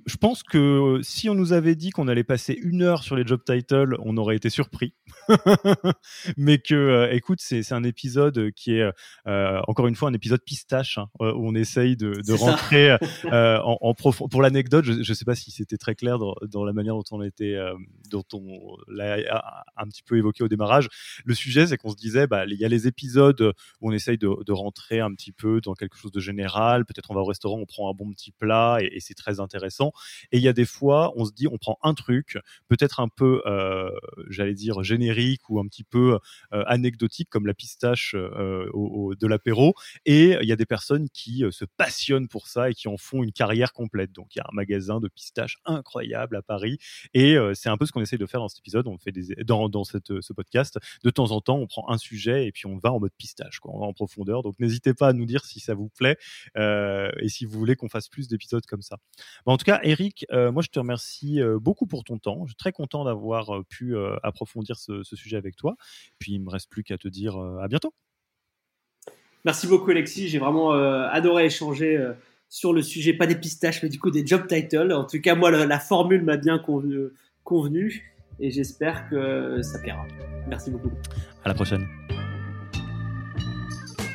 Speaker 1: je pense que si on nous avait dit qu'on allait passer une heure sur les job titles, on aurait été surpris. Mais que, euh, écoute, c'est un épisode qui est euh, encore une fois un épisode pistache hein, où on essaye de, de rentrer euh, en, en profond. Pour l'anecdote, je ne sais pas si c'était très clair dans, dans, la manière dont on était, euh, dont on l'a un petit peu évoqué au démarrage. Le sujet, c'est qu'on se disait, bah, il y a les épisodes où on essaye de, de, rentrer un petit peu dans quelque chose de général. Peut-être on va au restaurant, on prend un bon petit plat et, et c'est très intéressant. Et il y a des fois, on se dit, on prend un truc, peut-être un peu, euh, j'allais dire, générique ou un petit peu euh, anecdotique, comme la pistache euh, au, de l'apéro. Et il y a des personnes qui se passionnent pour ça et qui en font une carrière complète. Donc, il y a un magasin de pistaches incroyable à Paris. Et c'est un peu ce qu'on essaye de faire dans cet épisode. On fait des, dans, dans ce podcast. De temps en temps, on prend un sujet et puis on va en mode pistache. On va en profondeur. Donc, n'hésitez pas à nous dire si ça vous plaît et si vous voulez qu'on fasse plus d'épisodes comme ça. Bon, en tout cas, Eric, euh, moi je te remercie euh, beaucoup pour ton temps. Je suis très content d'avoir euh, pu approfondir ce, ce, sujet avec toi. Puis il me reste plus qu'à te dire à bientôt.
Speaker 2: Merci beaucoup Alexis, j'ai vraiment adoré échanger sur le sujet, pas des pistaches, mais du coup des job titles. En tout cas, moi la, la formule m'a bien convenu, convenu et j'espère que ça plaira. Merci beaucoup.
Speaker 1: À la prochaine.